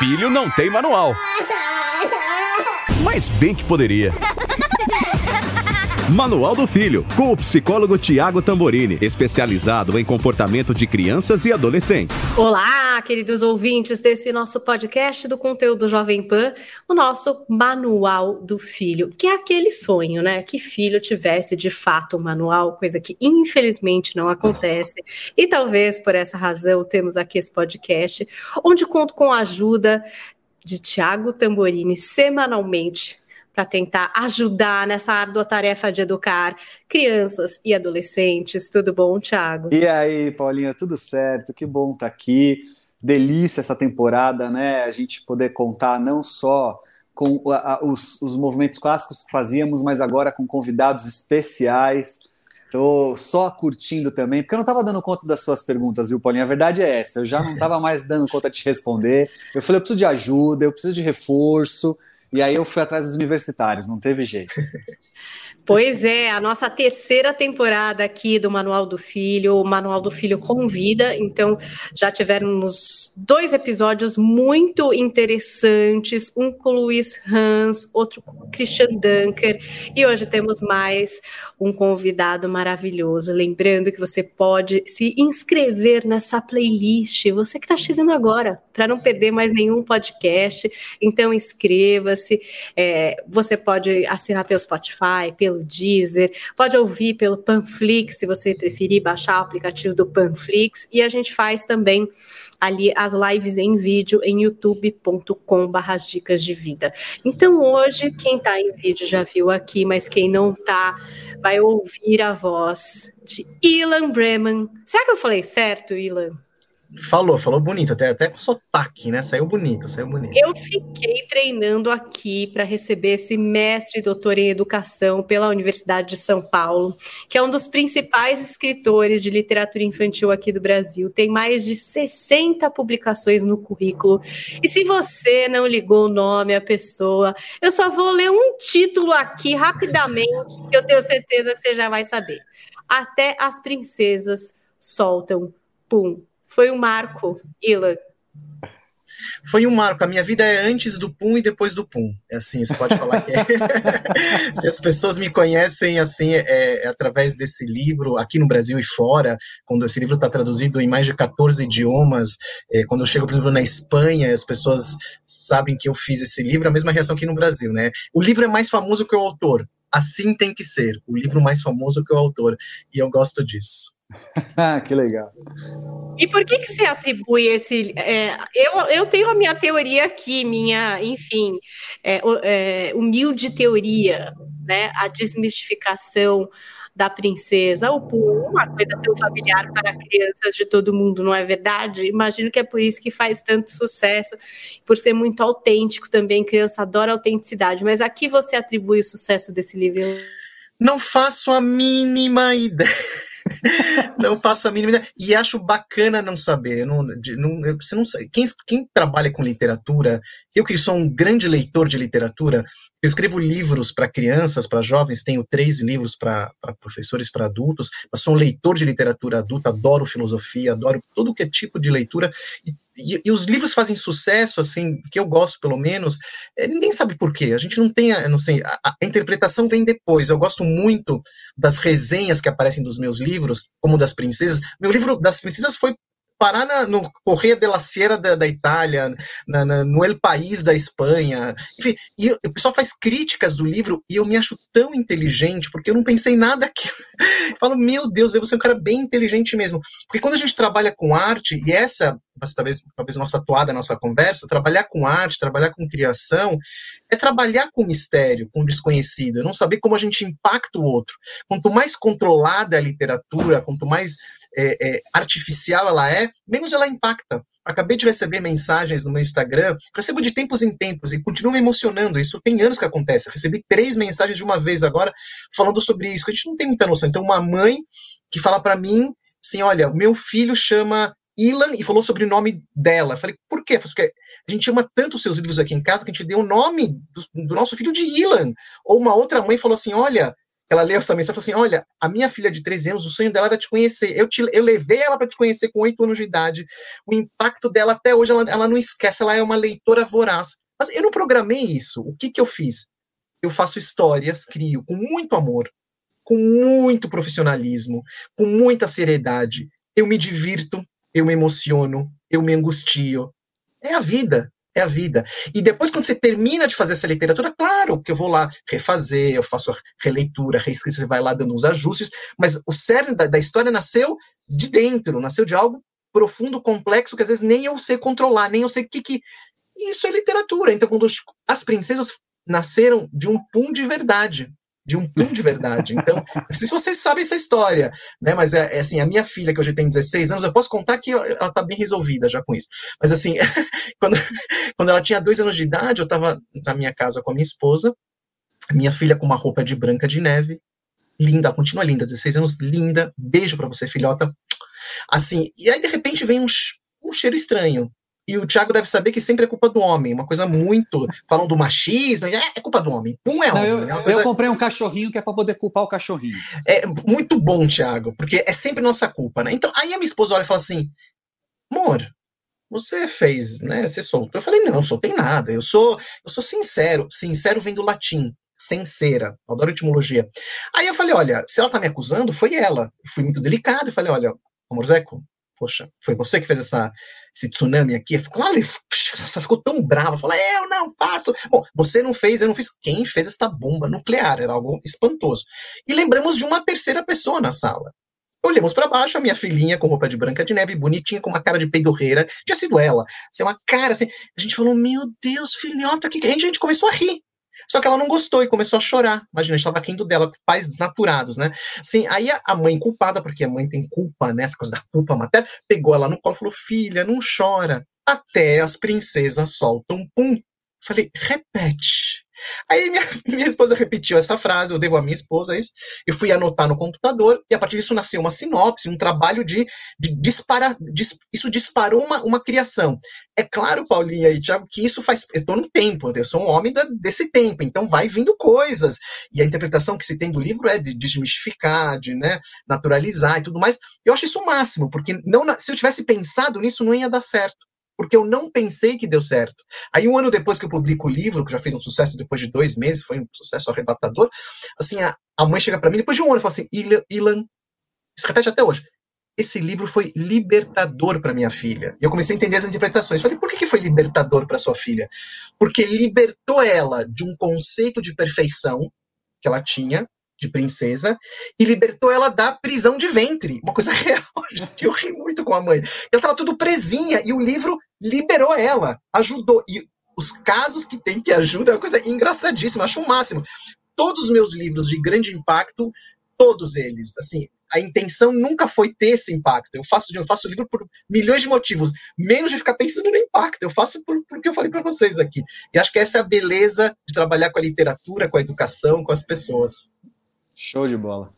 filho não tem manual. Mas bem que poderia. Manual do Filho, com o psicólogo Tiago Tamborini, especializado em comportamento de crianças e adolescentes. Olá, queridos ouvintes desse nosso podcast do conteúdo Jovem Pan, o nosso Manual do Filho, que é aquele sonho, né? Que filho tivesse de fato um manual, coisa que infelizmente não acontece. E talvez por essa razão temos aqui esse podcast, onde conto com a ajuda de Tiago Tamborini semanalmente para tentar ajudar nessa árdua tarefa de educar crianças e adolescentes. Tudo bom, Thiago? E aí, Paulinha, tudo certo? Que bom estar tá aqui. Delícia essa temporada, né? A gente poder contar não só com os, os movimentos clássicos que fazíamos, mas agora com convidados especiais. Estou só curtindo também, porque eu não estava dando conta das suas perguntas, viu, Paulinha? A verdade é essa, eu já não estava mais dando conta de te responder. Eu falei, eu preciso de ajuda, eu preciso de reforço. E aí eu fui atrás dos universitários, não teve jeito. Pois é, a nossa terceira temporada aqui do Manual do Filho, o Manual do Filho convida, então já tivemos dois episódios muito interessantes, um com o Luiz Hans, outro com o Christian Dunker, e hoje temos mais um convidado maravilhoso. Lembrando que você pode se inscrever nessa playlist, você que está chegando agora, para não perder mais nenhum podcast, então inscreva-se, é, você pode assinar pelo Spotify, pelo Deezer, pode ouvir pelo Panflix, se você preferir baixar o aplicativo do Panflix, e a gente faz também ali as lives em vídeo em youtube.com dicas de vida. Então hoje, quem está em vídeo já viu aqui, mas quem não está, vai ouvir a voz de Ilan Bremen. Será que eu falei certo, Ilan? Falou, falou bonito, até, até com sotaque, né? Saiu bonito, saiu bonito. Eu fiquei treinando aqui para receber esse mestre e doutor em educação pela Universidade de São Paulo, que é um dos principais escritores de literatura infantil aqui do Brasil. Tem mais de 60 publicações no currículo. E se você não ligou o nome à pessoa, eu só vou ler um título aqui rapidamente, que eu tenho certeza que você já vai saber. Até as princesas soltam pum foi um marco, Ilan? Foi um marco. A minha vida é antes do pum e depois do pum. É assim, você pode falar que é. Se as pessoas me conhecem assim, é, é, através desse livro, aqui no Brasil e fora, quando esse livro está traduzido em mais de 14 idiomas, é, quando eu chego, por exemplo, na Espanha, as pessoas sabem que eu fiz esse livro, a mesma reação que no Brasil, né? O livro é mais famoso que o autor. Assim tem que ser. O livro mais famoso que o autor. E eu gosto disso. que legal. E por que, que você atribui esse. É, eu, eu tenho a minha teoria aqui, minha, enfim, é, é, humilde teoria, né? A desmistificação da princesa, o Pum, uma coisa tão familiar para crianças de todo mundo, não é verdade? Imagino que é por isso que faz tanto sucesso, por ser muito autêntico também, criança adora autenticidade. Mas aqui você atribui o sucesso desse livro? Não faço a mínima ideia. não faço a mínima ideia. E acho bacana não saber. Não, não, você não. Quem, quem trabalha com literatura, eu que sou um grande leitor de literatura, eu escrevo livros para crianças, para jovens, tenho três livros para professores, para adultos, mas sou um leitor de literatura adulta, adoro filosofia, adoro todo que é tipo de leitura, e, e, e os livros fazem sucesso, assim, que eu gosto pelo menos, é, ninguém sabe por quê, a gente não tem, a, não sei, a, a, interpretação vem depois, eu gosto muito das resenhas que aparecem dos meus livros, como das princesas, meu livro das princesas foi parar na, no Correia de la Sierra da, da Itália, na, na, no El País da Espanha, enfim, e o pessoal faz críticas do livro e eu me acho tão inteligente, porque eu não pensei nada aqui. falo, meu Deus, eu vou ser um cara bem inteligente mesmo. Porque quando a gente trabalha com arte, e essa, talvez, talvez nossa atuada, nossa conversa, trabalhar com arte, trabalhar com criação, é trabalhar com mistério, com desconhecido, é não saber como a gente impacta o outro. Quanto mais controlada é a literatura, quanto mais é, é, artificial ela é, menos ela impacta. Acabei de receber mensagens no meu Instagram, recebo de tempos em tempos e continuo me emocionando. Isso tem anos que acontece. Recebi três mensagens de uma vez agora falando sobre isso. A gente não tem muita noção. Então, uma mãe que fala para mim assim: olha, meu filho chama Ilan e falou sobre o nome dela. Eu falei, por quê? Porque a gente ama tanto os seus livros aqui em casa que a gente deu o nome do, do nosso filho de Ilan. Ou uma outra mãe falou assim: olha, ela leu essa mensagem e falou assim: Olha, a minha filha de 13 anos, o sonho dela era te conhecer. Eu, te, eu levei ela para te conhecer com 8 anos de idade. O impacto dela até hoje, ela, ela não esquece, ela é uma leitora voraz. Mas eu não programei isso. O que, que eu fiz? Eu faço histórias, crio com muito amor, com muito profissionalismo, com muita seriedade. Eu me divirto, eu me emociono, eu me angustio. É a vida é a vida. E depois, quando você termina de fazer essa literatura, claro que eu vou lá refazer, eu faço a releitura, reescrita, você vai lá dando uns ajustes, mas o cerne da, da, história nasceu de dentro, nasceu de algo profundo, complexo, que às vezes nem eu sei controlar, nem eu sei o que que. Isso é literatura. Então, quando as princesas nasceram de um pum de verdade de um pum de verdade. Então, não sei se vocês sabem essa história, né? Mas é, é, assim, a minha filha, que hoje tem 16 anos, eu posso contar que ela está bem resolvida já com isso. Mas assim, quando, quando ela tinha dois anos de idade, eu estava na minha casa com a minha esposa, minha filha com uma roupa de branca de neve, linda, continua linda, 16 anos, linda, beijo para você, filhota. Assim, e aí de repente vem um, um cheiro estranho. E o Thiago deve saber que sempre é culpa do homem, uma coisa muito. Falam do machismo, é, é culpa do homem. Não é homem. Não, eu, é coisa... eu, comprei um cachorrinho que é para poder culpar o cachorrinho. É muito bom, Thiago, porque é sempre nossa culpa, né? Então, aí a minha esposa olha e fala assim: amor, você fez, né? Você soltou. Eu falei, não, não soltei nada. Eu sou, eu sou sincero. Sincero vem do latim. Sincera, adoro etimologia. Aí eu falei, olha, se ela tá me acusando, foi ela. Eu fui muito delicado e falei, olha, amor Zeco, poxa, foi você que fez essa, esse tsunami aqui? Ficou, nossa, ficou tão brava, falou, eu não faço. Bom, você não fez, eu não fiz. Quem fez esta bomba nuclear? Era algo espantoso. E lembramos de uma terceira pessoa na sala. Olhamos para baixo, a minha filhinha com roupa de branca de neve, bonitinha, com uma cara de peidorreira, tinha sido ela. Assim, uma cara assim. A gente falou, meu Deus, filhota, que a gente começou a rir. Só que ela não gostou e começou a chorar. Imagina, estava rindo dela, pais desnaturados, né? Assim, aí a, a, mãe culpada, porque a mãe tem culpa, né? Essa coisa da culpa materna, pegou ela no colo e falou: filha, não chora. Até as princesas soltam pum. Falei, repete. Aí minha, minha esposa repetiu essa frase, eu devo à minha esposa isso, eu fui anotar no computador, e a partir disso nasceu uma sinopse, um trabalho de, de disparar, dis, isso disparou uma, uma criação. É claro, Paulinha e Tiago, que isso faz, eu estou no tempo, eu sou um homem da, desse tempo, então vai vindo coisas, e a interpretação que se tem do livro é de desmistificar, de né, naturalizar e tudo mais, eu acho isso o máximo, porque não, se eu tivesse pensado nisso, não ia dar certo porque eu não pensei que deu certo. Aí, um ano depois que eu publico o livro, que já fez um sucesso depois de dois meses, foi um sucesso arrebatador, assim, a, a mãe chega para mim, depois de um ano, e fala assim, Ilan, isso repete até hoje, esse livro foi libertador para minha filha. E eu comecei a entender as interpretações. Falei, por que, que foi libertador para sua filha? Porque libertou ela de um conceito de perfeição que ela tinha, de princesa e libertou ela da prisão de ventre. Uma coisa real. Eu ri muito com a mãe. Ela estava tudo presinha e o livro liberou ela, ajudou. E os casos que tem que ajuda é uma coisa engraçadíssima, acho o máximo. Todos os meus livros de grande impacto, todos eles, assim, a intenção nunca foi ter esse impacto. Eu faço, eu faço livro por milhões de motivos, menos de ficar pensando no impacto. Eu faço por, por que eu falei para vocês aqui. E acho que essa é a beleza de trabalhar com a literatura, com a educação, com as pessoas. Show de bola.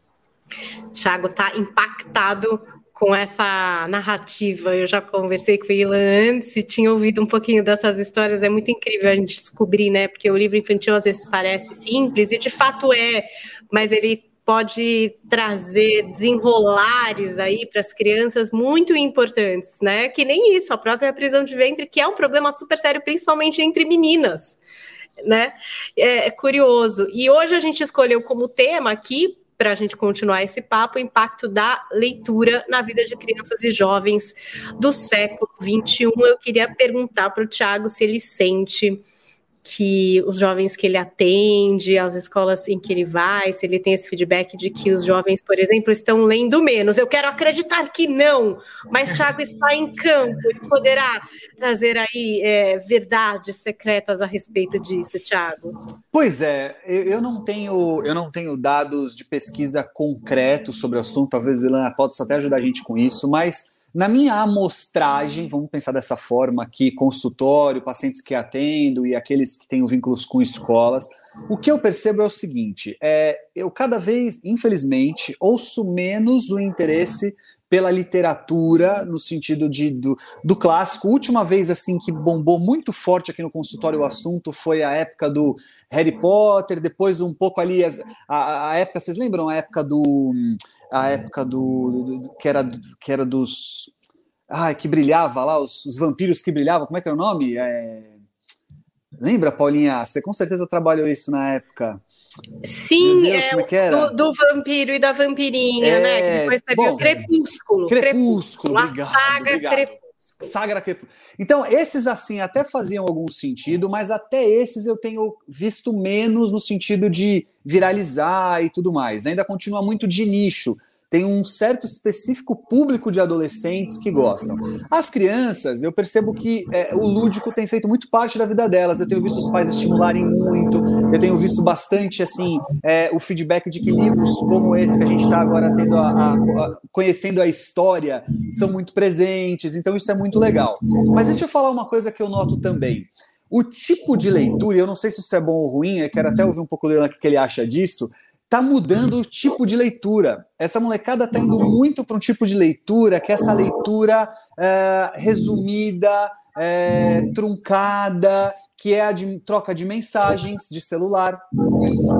Tiago está impactado com essa narrativa. Eu já conversei com Ilan antes e tinha ouvido um pouquinho dessas histórias. É muito incrível a gente descobrir, né? Porque o livro infantil às vezes parece simples e de fato é, mas ele pode trazer desenrolares aí para as crianças muito importantes, né? Que nem isso, a própria prisão de ventre, que é um problema super sério, principalmente entre meninas né? É, é curioso. E hoje a gente escolheu como tema aqui para a gente continuar esse papo, o impacto da leitura na vida de crianças e jovens do século XXI. Eu queria perguntar para o Tiago se ele sente que os jovens que ele atende, as escolas em que ele vai, se ele tem esse feedback de que os jovens, por exemplo, estão lendo menos. Eu quero acreditar que não, mas Thiago está em campo e poderá trazer aí é, verdades secretas a respeito disso, Thiago. Pois é, eu não tenho, eu não tenho dados de pesquisa concretos sobre o assunto, talvez Vilana possa até ajudar a gente com isso, mas na minha amostragem, vamos pensar dessa forma aqui, consultório, pacientes que atendo e aqueles que têm vínculos com escolas, o que eu percebo é o seguinte: é, eu cada vez, infelizmente, ouço menos o interesse pela literatura, no sentido de, do, do clássico. Última vez assim que bombou muito forte aqui no consultório o assunto foi a época do Harry Potter, depois um pouco ali as, a, a época, vocês lembram a época do a época do, do, do que era que era dos ai, que brilhava lá, os, os, vampiros que brilhavam, como é que era o nome? É... Lembra, Paulinha? Você com certeza trabalhou isso na época. Sim, Deus, é, é do, do, vampiro e da vampirinha, é, né? Que depois teve bom, o Crepúsculo. Crepúsculo, obrigado. A saga obrigado. Saga Crepúsculo. Então, esses assim até faziam algum sentido, mas até esses eu tenho visto menos no sentido de viralizar e tudo mais. Ainda continua muito de nicho tem um certo específico público de adolescentes que gostam. As crianças, eu percebo que é, o lúdico tem feito muito parte da vida delas. Eu tenho visto os pais estimularem muito, eu tenho visto bastante assim é, o feedback de que livros como esse que a gente está agora tendo a, a, a, conhecendo a história são muito presentes. Então isso é muito legal. Mas deixa eu falar uma coisa que eu noto também. O tipo de leitura, eu não sei se isso é bom ou ruim, eu quero até ouvir um pouco dele o que ele acha disso está mudando o tipo de leitura. Essa molecada está indo muito para um tipo de leitura que é essa leitura é, resumida, é, truncada, que é a de troca de mensagens de celular,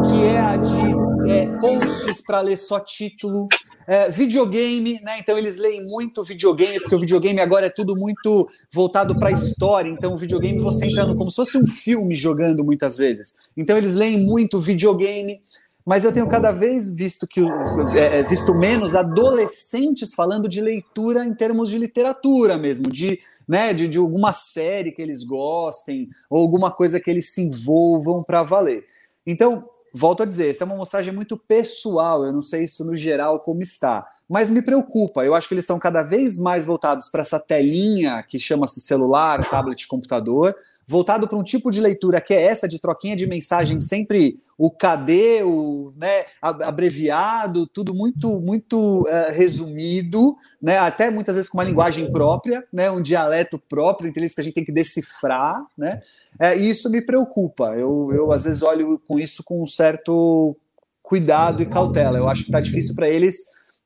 que é a de é, posts para ler só título. É, videogame, né? Então eles leem muito videogame, porque o videogame agora é tudo muito voltado para a história. Então o videogame você entra como se fosse um filme jogando muitas vezes. Então eles leem muito videogame mas eu tenho cada vez visto que é, é, visto menos adolescentes falando de leitura em termos de literatura mesmo, de, né, de, de alguma série que eles gostem ou alguma coisa que eles se envolvam para valer. Então, volto a dizer, essa é uma mostragem muito pessoal, eu não sei isso no geral como está, mas me preocupa. Eu acho que eles estão cada vez mais voltados para essa telinha que chama-se celular, tablet, computador, voltado para um tipo de leitura que é essa de troquinha de mensagem sempre o KD, o né, abreviado, tudo muito muito uh, resumido, né, até muitas vezes com uma linguagem própria, né, um dialeto próprio, então que a gente tem que decifrar, né, é, e isso me preocupa. Eu, eu às vezes olho com isso com um certo cuidado e cautela. Eu acho que está difícil para eles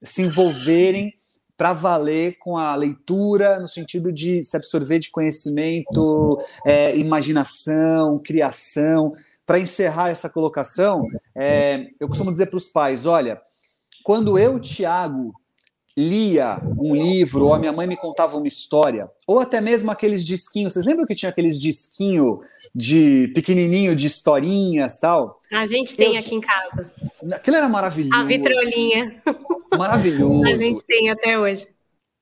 se envolverem para valer com a leitura, no sentido de se absorver de conhecimento, é, imaginação, criação. Para encerrar essa colocação, é, eu costumo dizer para os pais: olha, quando eu, Tiago, lia um livro, ou a minha mãe me contava uma história, ou até mesmo aqueles disquinhos. Vocês lembram que tinha aqueles disquinhos de pequenininho de historinhas tal? A gente tem eu, aqui em casa. Aquilo era maravilhoso. A vitrolinha. Maravilhoso. A gente tem até hoje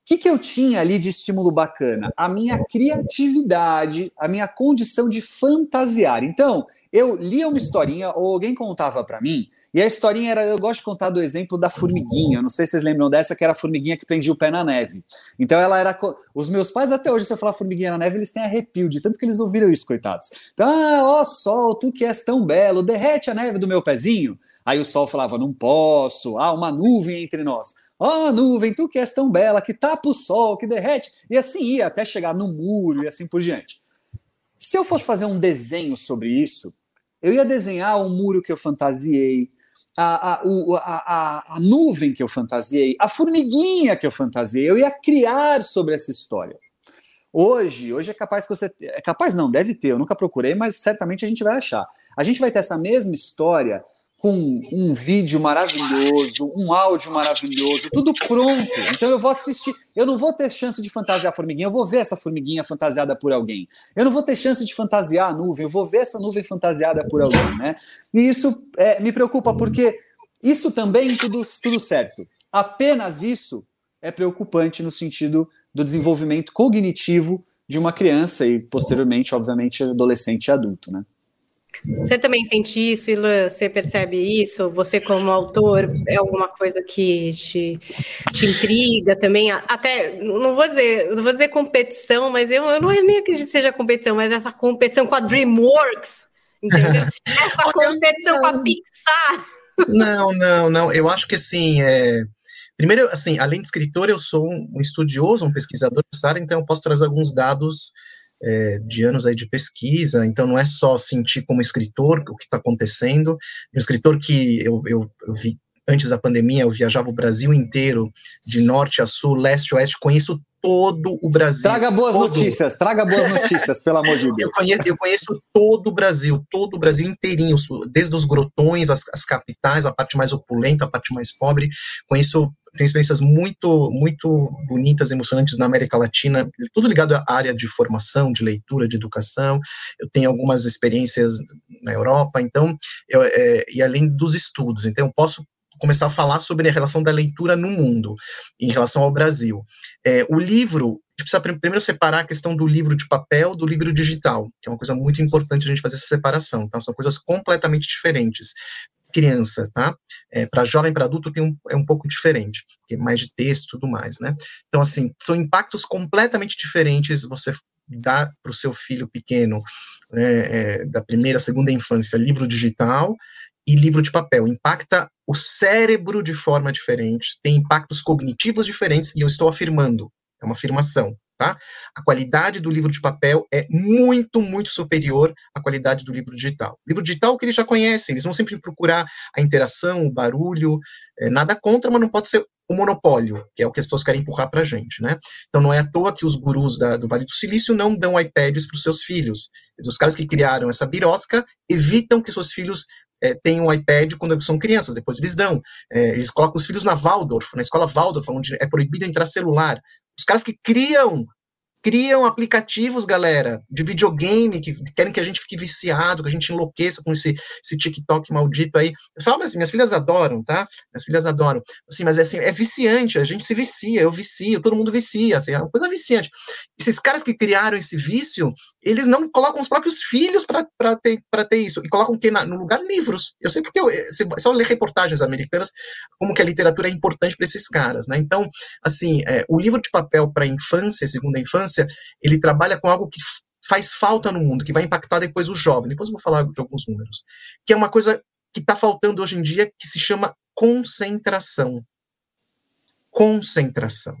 que, que eu tinha ali de estímulo bacana? A minha criatividade, a minha condição de fantasiar. Então, eu lia uma historinha, ou alguém contava para mim, e a historinha era. Eu gosto de contar do exemplo da formiguinha. Não sei se vocês lembram dessa, que era a formiguinha que prendia o pé na neve. Então, ela era. Os meus pais, até hoje, se eu falar formiguinha na neve, eles têm arrepio, de tanto que eles ouviram isso, coitados. Então, ah, ó sol, tu que és tão belo, derrete a neve do meu pezinho. Aí o sol falava, não posso, há uma nuvem entre nós. Ó oh, nuvem, tu que és tão bela, que tapa o sol, que derrete. E assim ia até chegar no muro e assim por diante. Se eu fosse fazer um desenho sobre isso, eu ia desenhar o muro que eu fantasiei, a, a, a, a, nuvem que eu fantasiei, a formiguinha que eu fantasiei, eu ia criar sobre essa história. Hoje, hoje é capaz que você. É capaz não, deve ter, eu nunca procurei, mas certamente a gente vai achar. A gente vai ter essa mesma história com um vídeo maravilhoso, um áudio maravilhoso, tudo pronto. Então eu vou assistir, eu não vou ter chance de fantasiar a formiguinha, eu vou ver essa formiguinha fantasiada por alguém. Eu não vou ter chance de fantasiar a nuvem, eu vou ver essa nuvem fantasiada por alguém, né? E isso é, me preocupa porque isso também tudo, tudo certo. Apenas isso é preocupante no sentido do desenvolvimento cognitivo de uma criança e posteriormente, obviamente, adolescente e adulto, né? Você também sente isso, Ilan? Você percebe isso? Você, como autor, é alguma coisa que te, te intriga também? Até, não vou dizer, não vou dizer competição, mas eu, eu não nem acredito que seja competição, mas essa competição com a DreamWorks, entendeu? Essa competição com a Pixar. Não, não, não. Eu acho que assim, é... primeiro, assim, além de escritor, eu sou um estudioso, um pesquisador área, então eu posso trazer alguns dados é, de anos aí de pesquisa, então não é só sentir como escritor o que está acontecendo, um escritor que eu, eu, eu vi antes da pandemia, eu viajava o Brasil inteiro, de norte a sul, leste a oeste, conheço todo o Brasil. Traga boas todo. notícias, traga boas notícias, pelo amor de Deus. Eu conheço, eu conheço, todo o Brasil, todo o Brasil inteirinho, desde os grotões, as, as, capitais, a parte mais opulenta, a parte mais pobre. Conheço, tenho experiências muito, muito bonitas, emocionantes na América Latina, tudo ligado à área de formação, de leitura, de educação. Eu tenho algumas experiências na Europa, então, eu, é, e além dos estudos. Então, eu posso começar a falar sobre a relação da leitura no mundo, em relação ao Brasil. É, o livro, a gente precisa primeiro separar a questão do livro de papel do livro digital, que é uma coisa muito importante a gente fazer essa separação, tá? São coisas completamente diferentes. Criança, tá? É, para jovem, para adulto, tem um, é um pouco diferente, é mais de texto e tudo mais, né? Então, assim, são impactos completamente diferentes você dá para o seu filho pequeno, né, é, da primeira, segunda infância, livro digital e livro de papel. Impacta o cérebro de forma diferente, tem impactos cognitivos diferentes, e eu estou afirmando, é uma afirmação, tá? A qualidade do livro de papel é muito, muito superior à qualidade do livro digital. O livro digital que eles já conhecem, eles vão sempre procurar a interação, o barulho, é, nada contra, mas não pode ser o monopólio, que é o que as pessoas querem empurrar para a gente, né? Então não é à toa que os gurus da, do Vale do Silício não dão iPads para os seus filhos. Os caras que criaram essa birosca evitam que seus filhos é, têm um iPad quando são crianças, depois eles dão. É, eles colocam os filhos na Waldorf, na escola Waldorf, onde é proibido entrar celular. Os caras que criam criam aplicativos, galera, de videogame, que querem que a gente fique viciado, que a gente enlouqueça com esse, esse TikTok maldito aí. Eu falo, mas assim, minhas filhas adoram, tá? Minhas filhas adoram. Assim, mas é assim, é viciante, a gente se vicia, eu vicio, todo mundo vicia, assim, é uma coisa viciante. Esses caras que criaram esse vício, eles não colocam os próprios filhos para ter, ter isso, e colocam que no lugar livros. Eu sei porque, eu, se, só ler reportagens americanas, como que a literatura é importante para esses caras, né? Então, assim, é, o livro de papel para infância, segunda infância, ele trabalha com algo que faz falta no mundo, que vai impactar depois o jovem. Depois eu vou falar de alguns números. Que é uma coisa que está faltando hoje em dia, que se chama concentração. Concentração.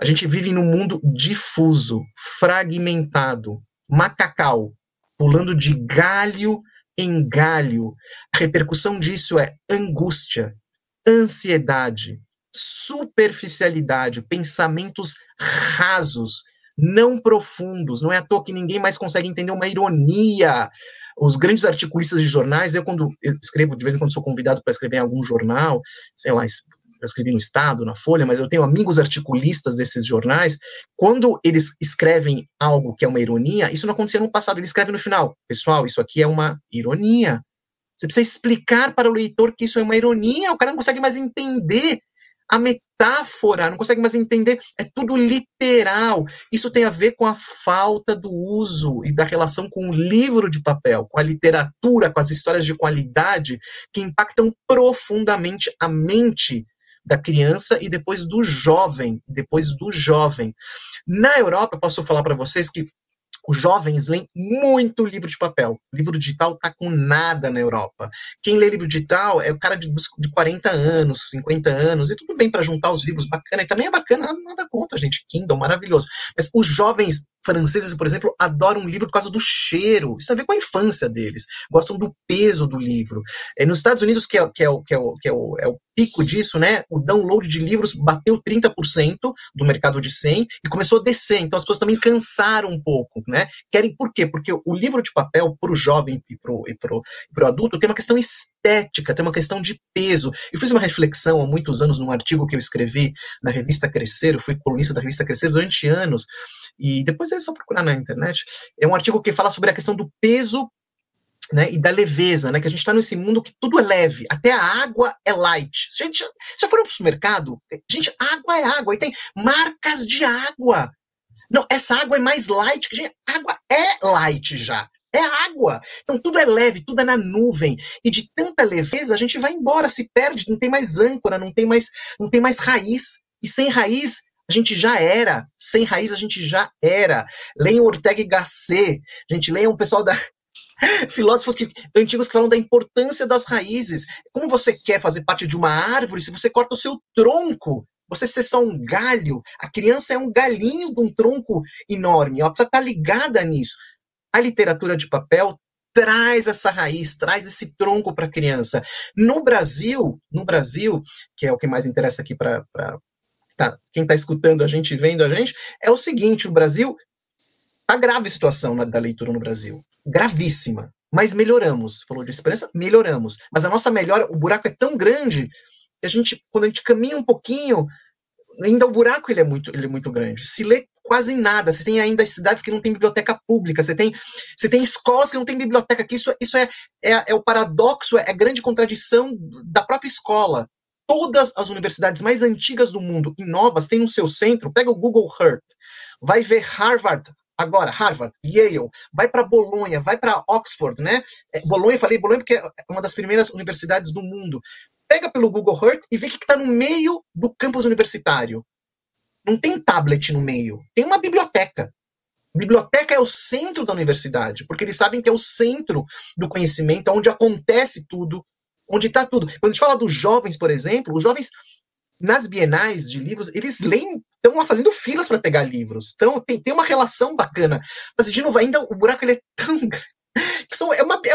A gente vive num mundo difuso, fragmentado, macacal, pulando de galho em galho. A repercussão disso é angústia, ansiedade, superficialidade, pensamentos rasos, não profundos. Não é à toa que ninguém mais consegue entender uma ironia. Os grandes articulistas de jornais, eu quando escrevo, de vez em quando sou convidado para escrever em algum jornal, sei lá, eu escrevi no Estado, na Folha, mas eu tenho amigos articulistas desses jornais, quando eles escrevem algo que é uma ironia, isso não acontecia no passado, ele escreve no final, pessoal, isso aqui é uma ironia. Você precisa explicar para o leitor que isso é uma ironia, o cara não consegue mais entender a metáfora, não consegue mais entender, é tudo literal. Isso tem a ver com a falta do uso e da relação com o livro de papel, com a literatura, com as histórias de qualidade que impactam profundamente a mente da criança e depois do jovem, depois do jovem. Na Europa, eu posso falar para vocês que os jovens leem muito livro de papel. Livro digital tá com nada na Europa. Quem lê livro digital é o cara de, de 40 anos, 50 anos, e tudo bem para juntar os livros bacana. E também é bacana, nada, nada contra, gente. Kindle, maravilhoso. Mas os jovens franceses, por exemplo, adoram um livro por causa do cheiro. Isso tem a ver com a infância deles. Gostam do peso do livro. É, nos Estados Unidos, que é, que é, o, que é, o, que é, o, é o pico disso, né? O download de livros bateu 30% do mercado de 100 e começou a descer. Então as pessoas também cansaram um pouco, né? Querem por quê? Porque o livro de papel para o jovem e para o e pro adulto tem uma questão estética, tem uma questão de peso. Eu fiz uma reflexão há muitos anos num artigo que eu escrevi na revista Crescer, eu fui colunista da revista Crescer durante anos, e depois é só procurar na internet. É um artigo que fala sobre a questão do peso né, e da leveza, né, que a gente está nesse mundo que tudo é leve, até a água é light. Se a gente se for para o supermercado, gente, água é água, e tem marcas de água. Não, essa água é mais light, que gente, água é light já. É água. Então tudo é leve, tudo é na nuvem. E de tanta leveza a gente vai embora, se perde, não tem mais âncora, não tem mais, não tem mais raiz. E sem raiz a gente já era. Sem raiz a gente já era. Leiam Ortega y Gasset. Gente leiam o pessoal da, filósofos que, antigos que falam da importância das raízes. Como você quer fazer parte de uma árvore se você corta o seu tronco? Você ser só um galho. A criança é um galinho de um tronco enorme. Ela precisa estar ligada nisso. A literatura de papel traz essa raiz, traz esse tronco para a criança. No Brasil, no Brasil, que é o que mais interessa aqui para tá, quem está escutando a gente, vendo a gente, é o seguinte: o Brasil tá grave a situação na, da leitura no Brasil, gravíssima. Mas melhoramos. Falou de esperança, melhoramos. Mas a nossa melhora, o buraco é tão grande que a gente, quando a gente caminha um pouquinho, ainda o buraco ele é muito, ele é muito grande. Se lê quase nada. Você tem ainda cidades que não tem biblioteca pública, você tem, você tem escolas que não tem biblioteca, que isso, isso é, é, é o paradoxo, é a grande contradição da própria escola. Todas as universidades mais antigas do mundo e novas têm no seu centro, pega o Google Earth, vai ver Harvard, agora, Harvard, Yale, vai para Bolonha, vai para Oxford, né? É, Bolonha, falei Bolonha porque é uma das primeiras universidades do mundo. Pega pelo Google Earth e vê o que está no meio do campus universitário. Não tem tablet no meio, tem uma biblioteca. Biblioteca é o centro da universidade, porque eles sabem que é o centro do conhecimento, onde acontece tudo, onde está tudo. Quando a gente fala dos jovens, por exemplo, os jovens nas bienais de livros, eles leem, estão lá fazendo filas para pegar livros. Então, tem, tem uma relação bacana. Mas, de novo, ainda o buraco ele é tão. Que são, é, uma, é,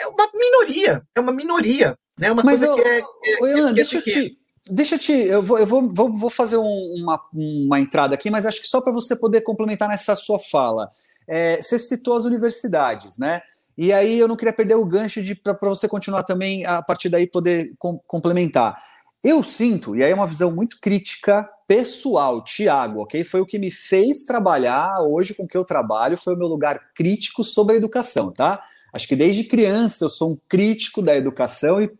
é uma minoria. É uma minoria. Né? Uma Mas coisa eu, que é. é, Ian, é deixa eu te. Deixa eu te. Eu vou, eu vou, vou, vou fazer um, uma, uma entrada aqui, mas acho que só para você poder complementar nessa sua fala. É, você citou as universidades, né? E aí eu não queria perder o gancho para você continuar também a partir daí poder com, complementar. Eu sinto, e aí é uma visão muito crítica pessoal, Tiago, ok? Foi o que me fez trabalhar hoje com o que eu trabalho, foi o meu lugar crítico sobre a educação, tá? Acho que desde criança eu sou um crítico da educação e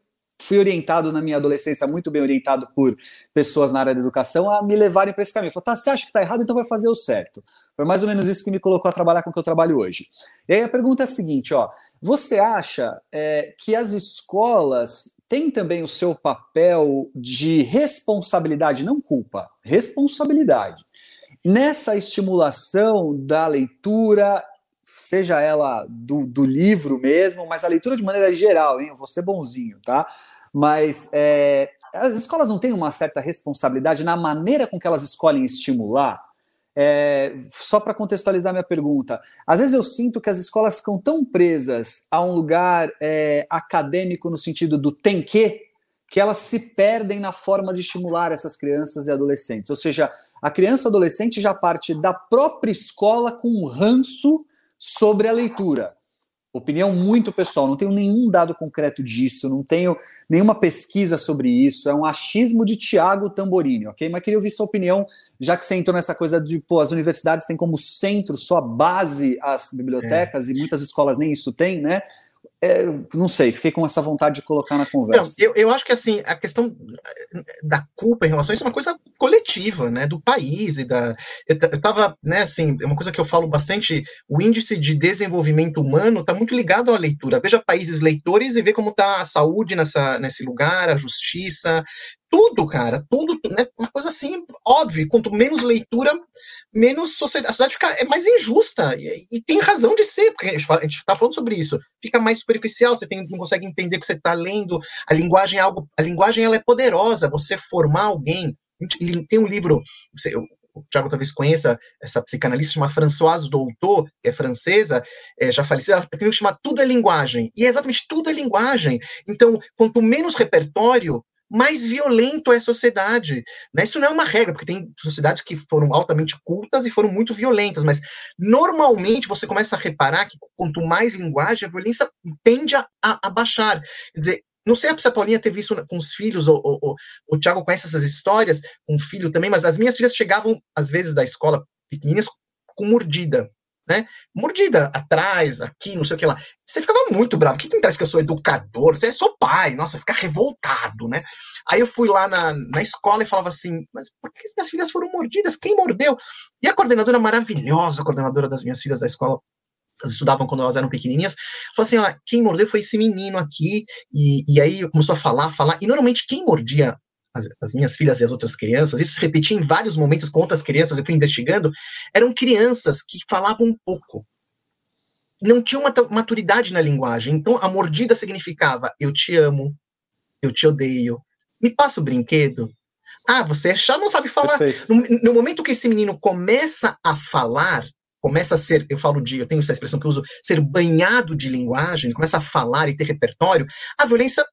fui orientado na minha adolescência, muito bem orientado por pessoas na área da educação, a me levarem para esse caminho. Falei, tá, você acha que está errado, então vai fazer o certo. Foi mais ou menos isso que me colocou a trabalhar com o que eu trabalho hoje. E aí a pergunta é a seguinte, ó, você acha é, que as escolas têm também o seu papel de responsabilidade, não culpa, responsabilidade, nessa estimulação da leitura seja ela do, do, livro mesmo, mas a leitura de maneira geral, hein? Eu vou ser bonzinho, tá? Mas é, as escolas não têm uma certa responsabilidade na maneira com que elas escolhem estimular. É, só para contextualizar minha pergunta, às vezes eu sinto que as escolas ficam tão presas a um lugar é, acadêmico no sentido do tem que, que elas se perdem na forma de estimular essas crianças e adolescentes. Ou seja, a criança e adolescente já parte da própria escola com um ranço sobre a leitura. Opinião muito pessoal, não tenho nenhum dado concreto disso, não tenho nenhuma pesquisa sobre isso, é um achismo de Tiago Tamborini, ok? Mas queria ouvir sua opinião, já que você entrou nessa coisa de, pô, as universidades têm como centro, sua base, as bibliotecas, é. e muitas escolas nem isso têm, né? É, não sei, fiquei com essa vontade de colocar na conversa. Não, eu, eu acho que assim, a questão da culpa em relação a isso é uma coisa coletiva, né, do país e da. Eu tava, né, assim, é uma coisa que eu falo bastante, o índice de desenvolvimento humano está muito ligado à leitura. Veja países leitores e vê como está a saúde nessa, nesse lugar, a justiça, tudo, cara, tudo, né? Uma coisa assim, óbvio, quanto menos leitura, menos sociedade, a sociedade fica é mais injusta, e, e tem razão de ser, porque a gente está falando sobre isso, fica mais superficial, você tem, não consegue entender o que você está lendo, a linguagem é algo, a linguagem ela é poderosa, você formar alguém, tem um livro, você, o Tiago talvez conheça essa psicanalista chamada Françoise Doutor, que é francesa, é, já falecida, ela tem um livro chamado Tudo é Linguagem, e é exatamente tudo é linguagem. Então, quanto menos repertório, mais violento é a sociedade. Né? Isso não é uma regra, porque tem sociedades que foram altamente cultas e foram muito violentas, mas normalmente você começa a reparar que quanto mais linguagem, a violência tende a, a, a baixar. Quer dizer, não sei se a Paulinha teve visto com os filhos, ou, ou, ou, o Thiago conhece essas histórias, com um filho também, mas as minhas filhas chegavam, às vezes, da escola pequenininhas com mordida né? Mordida atrás, aqui, não sei o que lá. Você ficava muito bravo. O que, que interessa que eu sou educador? Você é sou pai, nossa, ficar revoltado, né? Aí eu fui lá na, na escola e falava assim: mas por que minhas filhas foram mordidas? Quem mordeu? E a coordenadora maravilhosa, a coordenadora das minhas filhas da escola, elas estudavam quando elas eram pequenininhas, falou assim, ó, quem mordeu foi esse menino aqui, e, e aí começou a falar, falar, e normalmente quem mordia as, as, minhas filhas e as outras crianças, isso se repetia em vários momentos com outras crianças, eu fui investigando, eram crianças que falavam pouco. Não tinham uma maturidade na linguagem. Então, a mordida significava eu te amo, eu te odeio, me passa o brinquedo. Ah, você é chato, não sabe falar. No, no momento que esse menino começa a falar, começa a ser, eu falo de, eu tenho essa expressão que eu uso, ser banhado de linguagem, começa a falar e ter repertório, a violência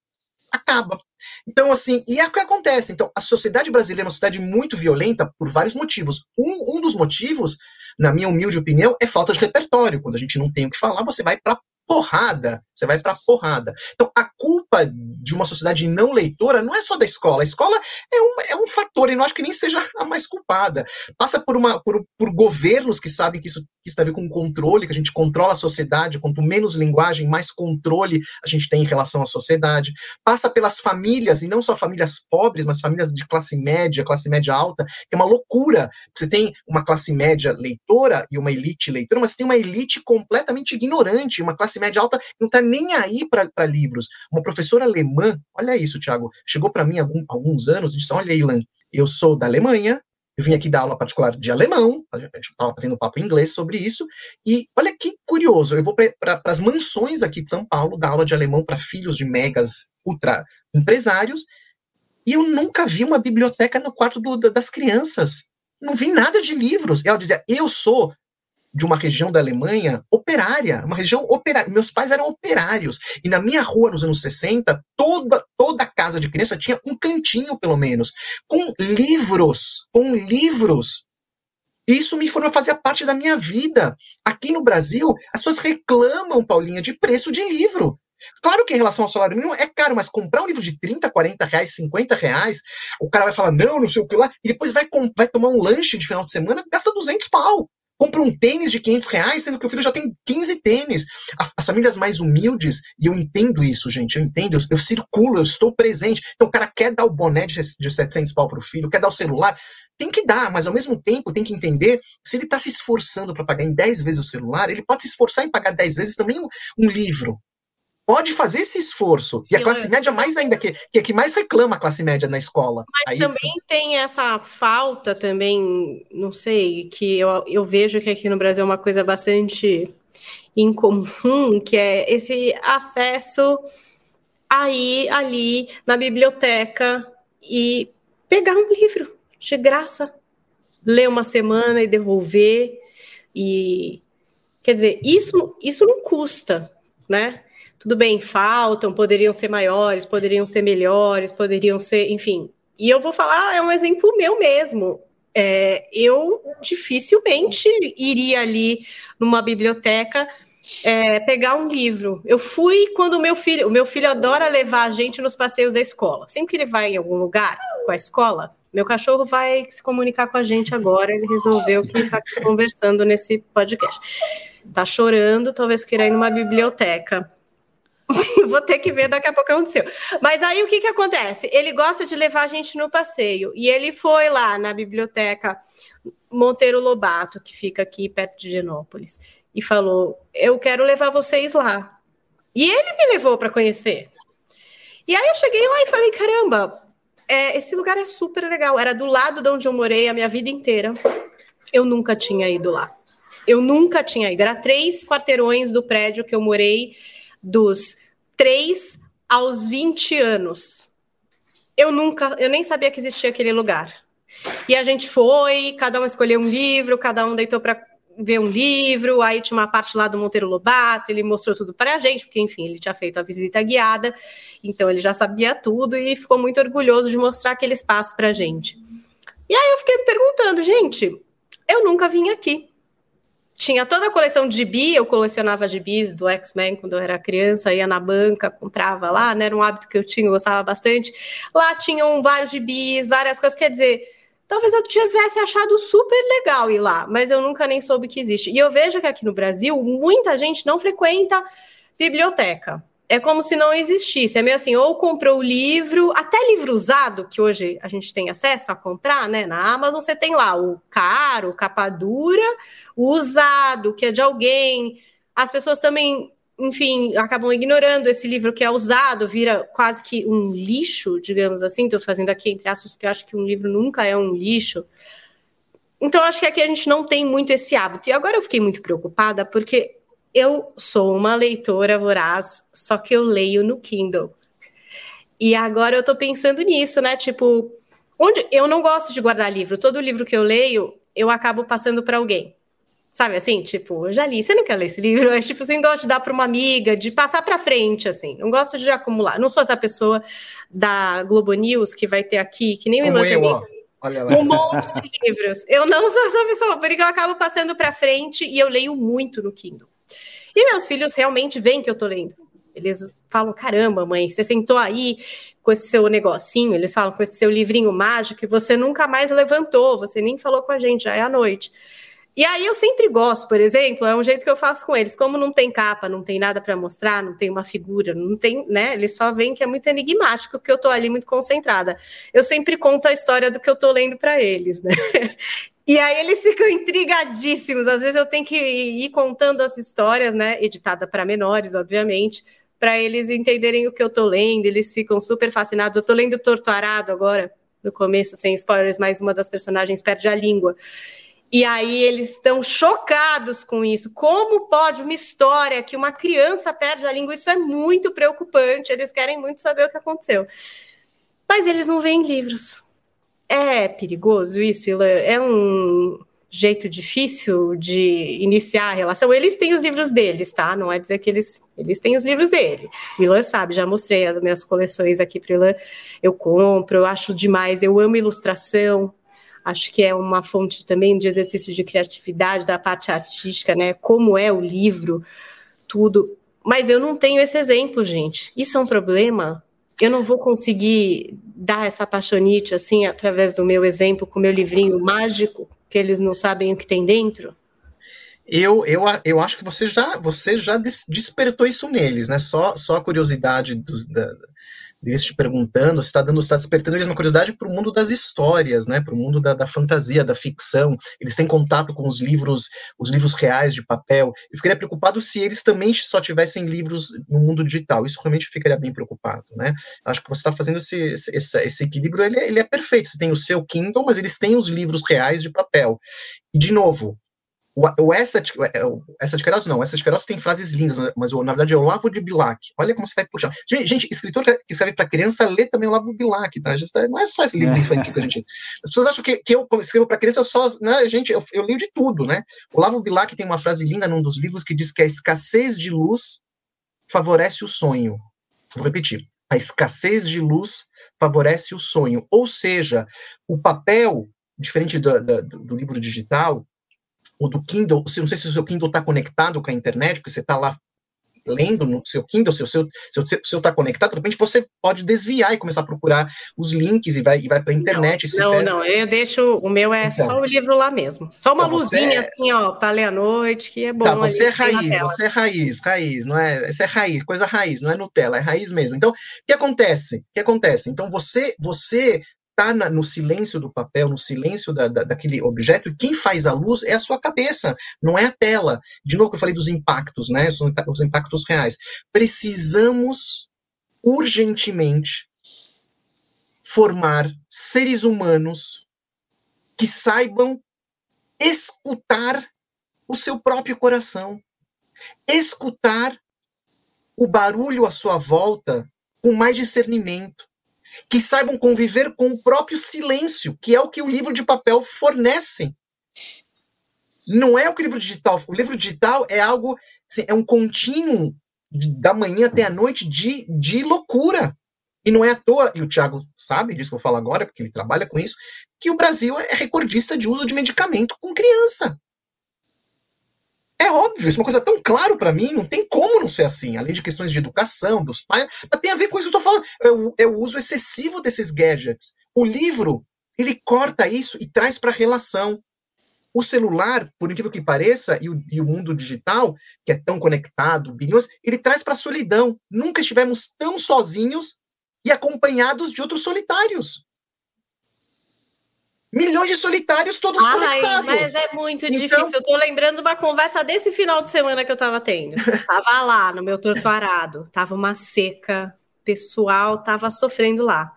acaba. Então, assim, e é o que acontece. Então, a sociedade brasileira é uma sociedade muito violenta por vários motivos. Um, um dos motivos, na minha humilde opinião, é falta de repertório. Quando a gente não tem o que falar, você vai para porrada. Você vai para porrada. Então, a culpa de uma sociedade não leitora não é só da escola. A escola é um, é um fator, e não acho que nem seja a mais culpada. Passa por, uma, por, por governos que sabem que isso, isso tem a ver com controle, que a gente controla a sociedade. Quanto menos linguagem, mais controle a gente tem em relação à sociedade. Passa pelas famílias, e não só famílias pobres, mas famílias de classe média, classe média alta, que é uma loucura. Você tem uma classe média leitora e uma elite leitora, mas você tem uma elite completamente ignorante, uma classe média alta não está nem aí para livros. Uma professora alemã, olha isso, Tiago, chegou para mim há alguns anos e disse: Olha, Ilan, eu sou da Alemanha, eu vim aqui dar aula particular de alemão, a gente estava tendo papo em inglês sobre isso, e olha que curioso, eu vou para as mansões aqui de São Paulo dar aula de alemão para filhos de megas ultra empresários, e eu nunca vi uma biblioteca no quarto do, das crianças. Não vi nada de livros. Ela dizia: Eu sou de uma região da Alemanha operária, uma região operária. Meus pais eram operários. E na minha rua, nos anos 60, toda, toda casa de criança tinha um cantinho, pelo menos, com livros, com livros. Isso me formou, fazia parte da minha vida. Aqui no Brasil, as pessoas reclamam, Paulinha, de preço de livro. Claro que em relação ao salário mínimo é caro, mas comprar um livro de 30, 40 reais, 50 reais, o cara vai falar, não, não sei o que lá, e depois vai, vai tomar um lanche de final de semana, gasta 200 pau compra um tênis de 500 reais, sendo que o filho já tem 15 tênis. As famílias mais humildes, e eu entendo isso, gente, eu entendo, eu, eu circulo, eu estou presente. Então o cara quer dar o boné de, de 700 pau para o filho, quer dar o celular, tem que dar, mas ao mesmo tempo tem que entender se ele está se esforçando para pagar em 10 vezes o celular, ele pode se esforçar em pagar 10 vezes também um, um livro, pode fazer esse esforço. E a classe média mais ainda, que, que é que mais reclama a classe média na escola. Mas Aí, também tem essa falta também, não sei, que eu, eu vejo que aqui no Brasil é uma coisa bastante incomum, que é esse acesso aí, ali, na biblioteca e pegar um livro de graça, ler uma semana e devolver. E quer dizer, isso, isso não custa, né? Tudo bem, faltam, poderiam ser maiores, poderiam ser melhores, poderiam ser, enfim. E eu vou falar, é um exemplo meu mesmo. É, eu dificilmente iria ali numa biblioteca é, pegar um livro. Eu fui quando o meu filho, o meu filho adora levar a gente nos passeios da escola. Sempre que ele vai em algum lugar com a escola, meu cachorro vai se comunicar com a gente agora. Ele resolveu que está conversando nesse podcast. Tá chorando, talvez queira ir numa biblioteca. Vou ter que ver daqui a pouco aconteceu. Mas aí o que, que acontece? Ele gosta de levar a gente no passeio. E ele foi lá na biblioteca Monteiro Lobato, que fica aqui perto de Genópolis, e falou: Eu quero levar vocês lá. E ele me levou para conhecer. E aí eu cheguei lá e falei: Caramba, é, esse lugar é super legal. Era do lado de onde eu morei a minha vida inteira. Eu nunca tinha ido lá. Eu nunca tinha ido. Era três quarteirões do prédio que eu morei dos 3 aos 20 anos. Eu nunca, eu nem sabia que existia aquele lugar. E a gente foi, cada um escolheu um livro, cada um deitou para ver um livro, aí tinha uma parte lá do Monteiro Lobato, ele mostrou tudo para a gente, porque enfim, ele tinha feito a visita guiada, então ele já sabia tudo e ficou muito orgulhoso de mostrar aquele espaço para a gente. E aí eu fiquei me perguntando, gente, eu nunca vim aqui tinha toda a coleção de gibi, eu colecionava gibis do X-Men quando eu era criança, ia na banca, comprava lá, né? Era um hábito que eu tinha, eu gostava bastante. Lá tinham vários gibis, várias coisas, quer dizer, talvez eu tivesse achado super legal ir lá, mas eu nunca nem soube que existe. E eu vejo que aqui no Brasil, muita gente não frequenta biblioteca é como se não existisse. É meio assim, ou comprou o livro, até livro usado, que hoje a gente tem acesso a comprar, né? Na Amazon você tem lá o caro, capa dura, o usado, que é de alguém. As pessoas também, enfim, acabam ignorando esse livro que é usado, vira quase que um lixo, digamos assim. Estou fazendo aqui entre aspas, porque eu acho que um livro nunca é um lixo. Então, acho que aqui a gente não tem muito esse hábito. E agora eu fiquei muito preocupada, porque eu sou uma leitora voraz, só que eu leio no Kindle. E agora eu tô pensando nisso, né? Tipo, onde eu não gosto de guardar livro. Todo livro que eu leio, eu acabo passando para alguém. Sabe assim, tipo, eu já li, você não quer ler esse livro? É tipo, assim, gosto de dar para uma amiga, de passar para frente, assim. Não gosto de acumular. Não sou essa pessoa da Globo News que vai ter aqui, que nem Como. Olha lá. um monte de livros. Eu não sou essa pessoa, porque eu acabo passando para frente e eu leio muito no Kindle. E meus filhos realmente veem que eu tô lendo. Eles falam: caramba, mãe, você sentou aí com esse seu negocinho, eles falam com esse seu livrinho mágico e você nunca mais levantou, você nem falou com a gente, já é à noite. E aí eu sempre gosto, por exemplo, é um jeito que eu faço com eles. Como não tem capa, não tem nada para mostrar, não tem uma figura, não tem, né? Eles só veem que é muito enigmático, que eu tô ali muito concentrada. Eu sempre conto a história do que eu tô lendo para eles, né? E aí eles ficam intrigadíssimos. Às vezes eu tenho que ir contando as histórias, né? Editada para menores, obviamente, para eles entenderem o que eu tô lendo. Eles ficam super fascinados. Eu tô lendo Torto Arado agora, no começo, sem spoilers, mas uma das personagens perde a língua. E aí eles estão chocados com isso. Como pode uma história que uma criança perde a língua? Isso é muito preocupante. Eles querem muito saber o que aconteceu. Mas eles não veem livros. É perigoso isso, é um jeito difícil de iniciar a relação. Eles têm os livros deles, tá? Não é dizer que eles eles têm os livros dele. O Ilan sabe, já mostrei as minhas coleções aqui para Ilan. Eu compro, eu acho demais, eu amo ilustração. Acho que é uma fonte também de exercício de criatividade, da parte artística, né? Como é o livro, tudo. Mas eu não tenho esse exemplo, gente. Isso é um problema eu não vou conseguir dar essa paixonite assim através do meu exemplo com meu livrinho mágico, que eles não sabem o que tem dentro? Eu, eu, eu acho que você já, você já despertou isso neles, né? Só, só a curiosidade dos, da, eles te perguntando, está dando, está despertando eles uma curiosidade para o mundo das histórias, né, para o mundo da, da, fantasia, da ficção. Eles têm contato com os livros, os livros reais de papel. Eu ficaria preocupado se eles também só tivessem livros no mundo digital. Isso realmente ficaria bem preocupado, né? Acho que você está fazendo esse, esse, esse equilíbrio, ele, é, ele é perfeito. Você tem o seu Kindle, mas eles têm os livros reais de papel. E de novo, o, o essa, é, essa de Queiroz não, essa de Queiroz tem frases lindas, mas o, na verdade é o Lavo de Bilac. Olha como você vai puxar. Gente, escritor que escreve para criança lê também o Lavo Bilac, tá? Tá, não é só esse livro é. infantil que a gente. As pessoas acham que, que eu escrevo para criança, eu só. Né, gente, eu, eu leio de tudo, né? O Lavo Bilac tem uma frase linda num dos livros que diz que a escassez de luz favorece o sonho. Vou repetir. A escassez de luz favorece o sonho. Ou seja, o papel, diferente do, do, do livro digital, ou do Kindle, não sei se o seu Kindle está conectado com a internet, porque você está lá lendo no seu Kindle, se o seu está seu, seu tá conectado, de repente você pode desviar e começar a procurar os links e vai, e vai para a internet. Não, não, não, eu deixo, o meu é então, só o livro lá mesmo. Só uma então luzinha é... assim, ó, para ler à noite, que é bom. Tá, você é raiz, você é raiz, raiz, não é? Isso é raiz, coisa raiz, não é Nutella, é raiz mesmo. Então, o que acontece? O que acontece? Então, você, você está no silêncio do papel, no silêncio da, da, daquele objeto, e quem faz a luz é a sua cabeça, não é a tela. De novo, eu falei dos impactos, né? Os, os impactos reais. Precisamos urgentemente formar seres humanos que saibam escutar o seu próprio coração, escutar o barulho à sua volta com mais discernimento, que saibam conviver com o próprio silêncio, que é o que o livro de papel fornece. Não é o que o livro digital. O livro digital é algo, assim, é um contínuo da manhã até a noite de, de loucura. E não é à toa, e o Tiago sabe disso que eu falo agora, porque ele trabalha com isso, que o Brasil é recordista de uso de medicamento com criança. É óbvio, isso é uma coisa tão claro para mim, não tem como não ser assim, além de questões de educação, dos pais, mas tem a ver com isso que eu estou falando, é o uso excessivo desses gadgets. O livro, ele corta isso e traz para a relação. O celular, por incrível que pareça, e o, e o, mundo digital, que é tão conectado, bilhões, ele traz para a solidão. Nunca estivemos tão sozinhos e acompanhados de outros solitários milhões de solitários todos Ai, conectados. Mas é muito então... difícil. Eu tô lembrando uma conversa desse final de semana que eu tava tendo. tava lá no meu torturado, tava uma seca, pessoal tava sofrendo lá.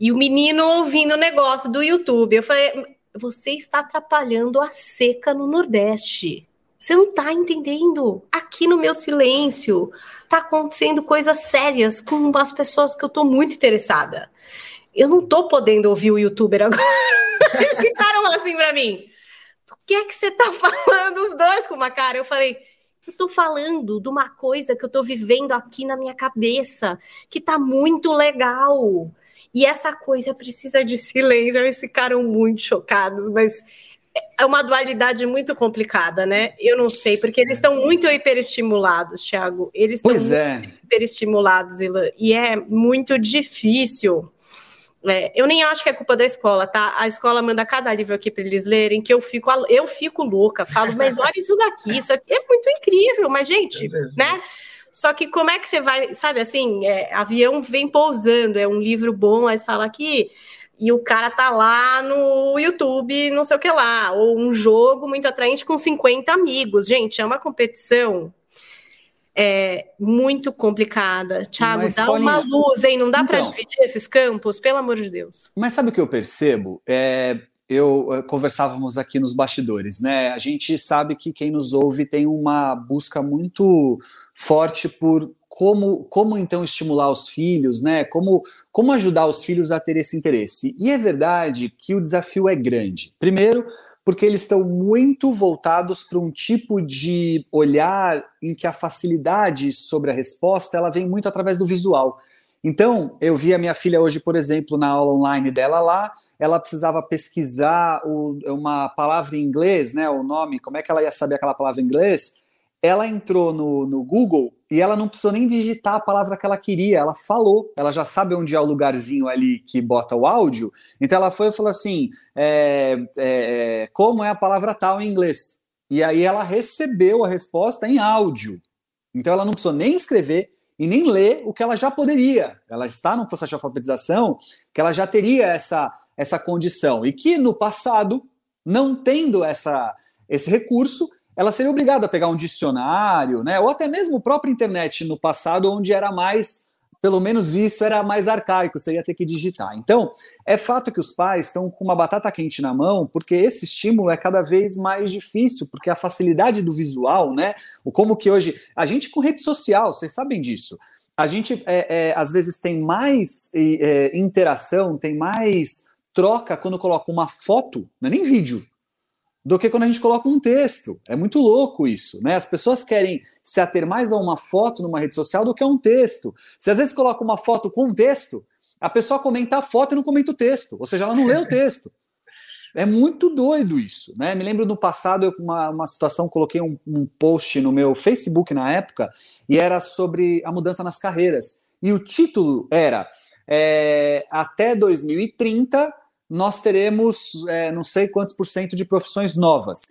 E o menino ouvindo o negócio do YouTube. Eu falei: "Você está atrapalhando a seca no Nordeste". Você não tá entendendo. Aqui no meu silêncio tá acontecendo coisas sérias com as pessoas que eu tô muito interessada. Eu não tô podendo ouvir o youtuber agora. Eles ficaram assim para mim. que é que você tá falando? Os dois com uma cara. Eu falei, eu tô falando de uma coisa que eu tô vivendo aqui na minha cabeça, que tá muito legal. E essa coisa precisa de silêncio. Eles ficaram muito chocados, mas é uma dualidade muito complicada, né? Eu não sei, porque eles estão muito hiperestimulados, Thiago. Eles estão é. hiperestimulados, e é muito difícil é, eu nem acho que é culpa da escola, tá? A escola manda cada livro aqui para eles lerem, que eu fico, eu fico louca, falo, mas olha isso daqui, isso aqui é muito incrível, mas, gente, é né? Só que como é que você vai, sabe assim, é, avião vem pousando, é um livro bom, aí você fala aqui, e o cara tá lá no YouTube, não sei o que lá, ou um jogo muito atraente com 50 amigos. Gente, é uma competição é muito complicada. Tiago, dá Paulinha, uma luz, hein? Não dá então, para dividir esses campos, pelo amor de Deus. Mas sabe o que eu percebo? É, eu eh, conversávamos aqui nos bastidores, né? A gente sabe que quem nos ouve tem uma busca muito forte por como, como então estimular os filhos, né? Como, como ajudar os filhos a ter esse interesse. E é verdade que o desafio é grande. Primeiro, porque eles estão muito voltados para um tipo de olhar em que a facilidade sobre a resposta ela vem muito através do visual. Então, eu vi a minha filha hoje, por exemplo, na aula online dela lá, ela precisava pesquisar o, uma palavra em inglês, né? O nome, como é que ela ia saber aquela palavra em inglês? Ela entrou no, no Google e ela não precisou nem digitar a palavra que ela queria, ela falou, ela já sabe onde é o lugarzinho ali que bota o áudio, então ela foi e falou assim: é, é, como é a palavra tal em inglês? E aí ela recebeu a resposta em áudio. Então ela não precisou nem escrever e nem ler o que ela já poderia. Ela está num processo de alfabetização que ela já teria essa, essa condição. E que no passado, não tendo essa, esse recurso, ela seria obrigada a pegar um dicionário, né? Ou até mesmo a própria internet no passado, onde era mais, pelo menos isso era mais arcaico, você ia ter que digitar. Então, é fato que os pais estão com uma batata quente na mão, porque esse estímulo é cada vez mais difícil, porque a facilidade do visual, né? O como que hoje. A gente com rede social, vocês sabem disso. A gente é, é, às vezes tem mais é, interação, tem mais troca quando coloca uma foto, não é nem vídeo, do que quando a gente coloca um texto. É muito louco isso, né? As pessoas querem se ater mais a uma foto numa rede social do que a um texto. Se às vezes coloca uma foto com um texto, a pessoa comenta a foto e não comenta o texto, ou seja, ela não lê o texto. É muito doido isso, né? Me lembro no passado, eu, uma, uma situação, coloquei um, um post no meu Facebook na época, e era sobre a mudança nas carreiras. E o título era é, Até 2030 nós teremos é, não sei quantos por cento de profissões novas.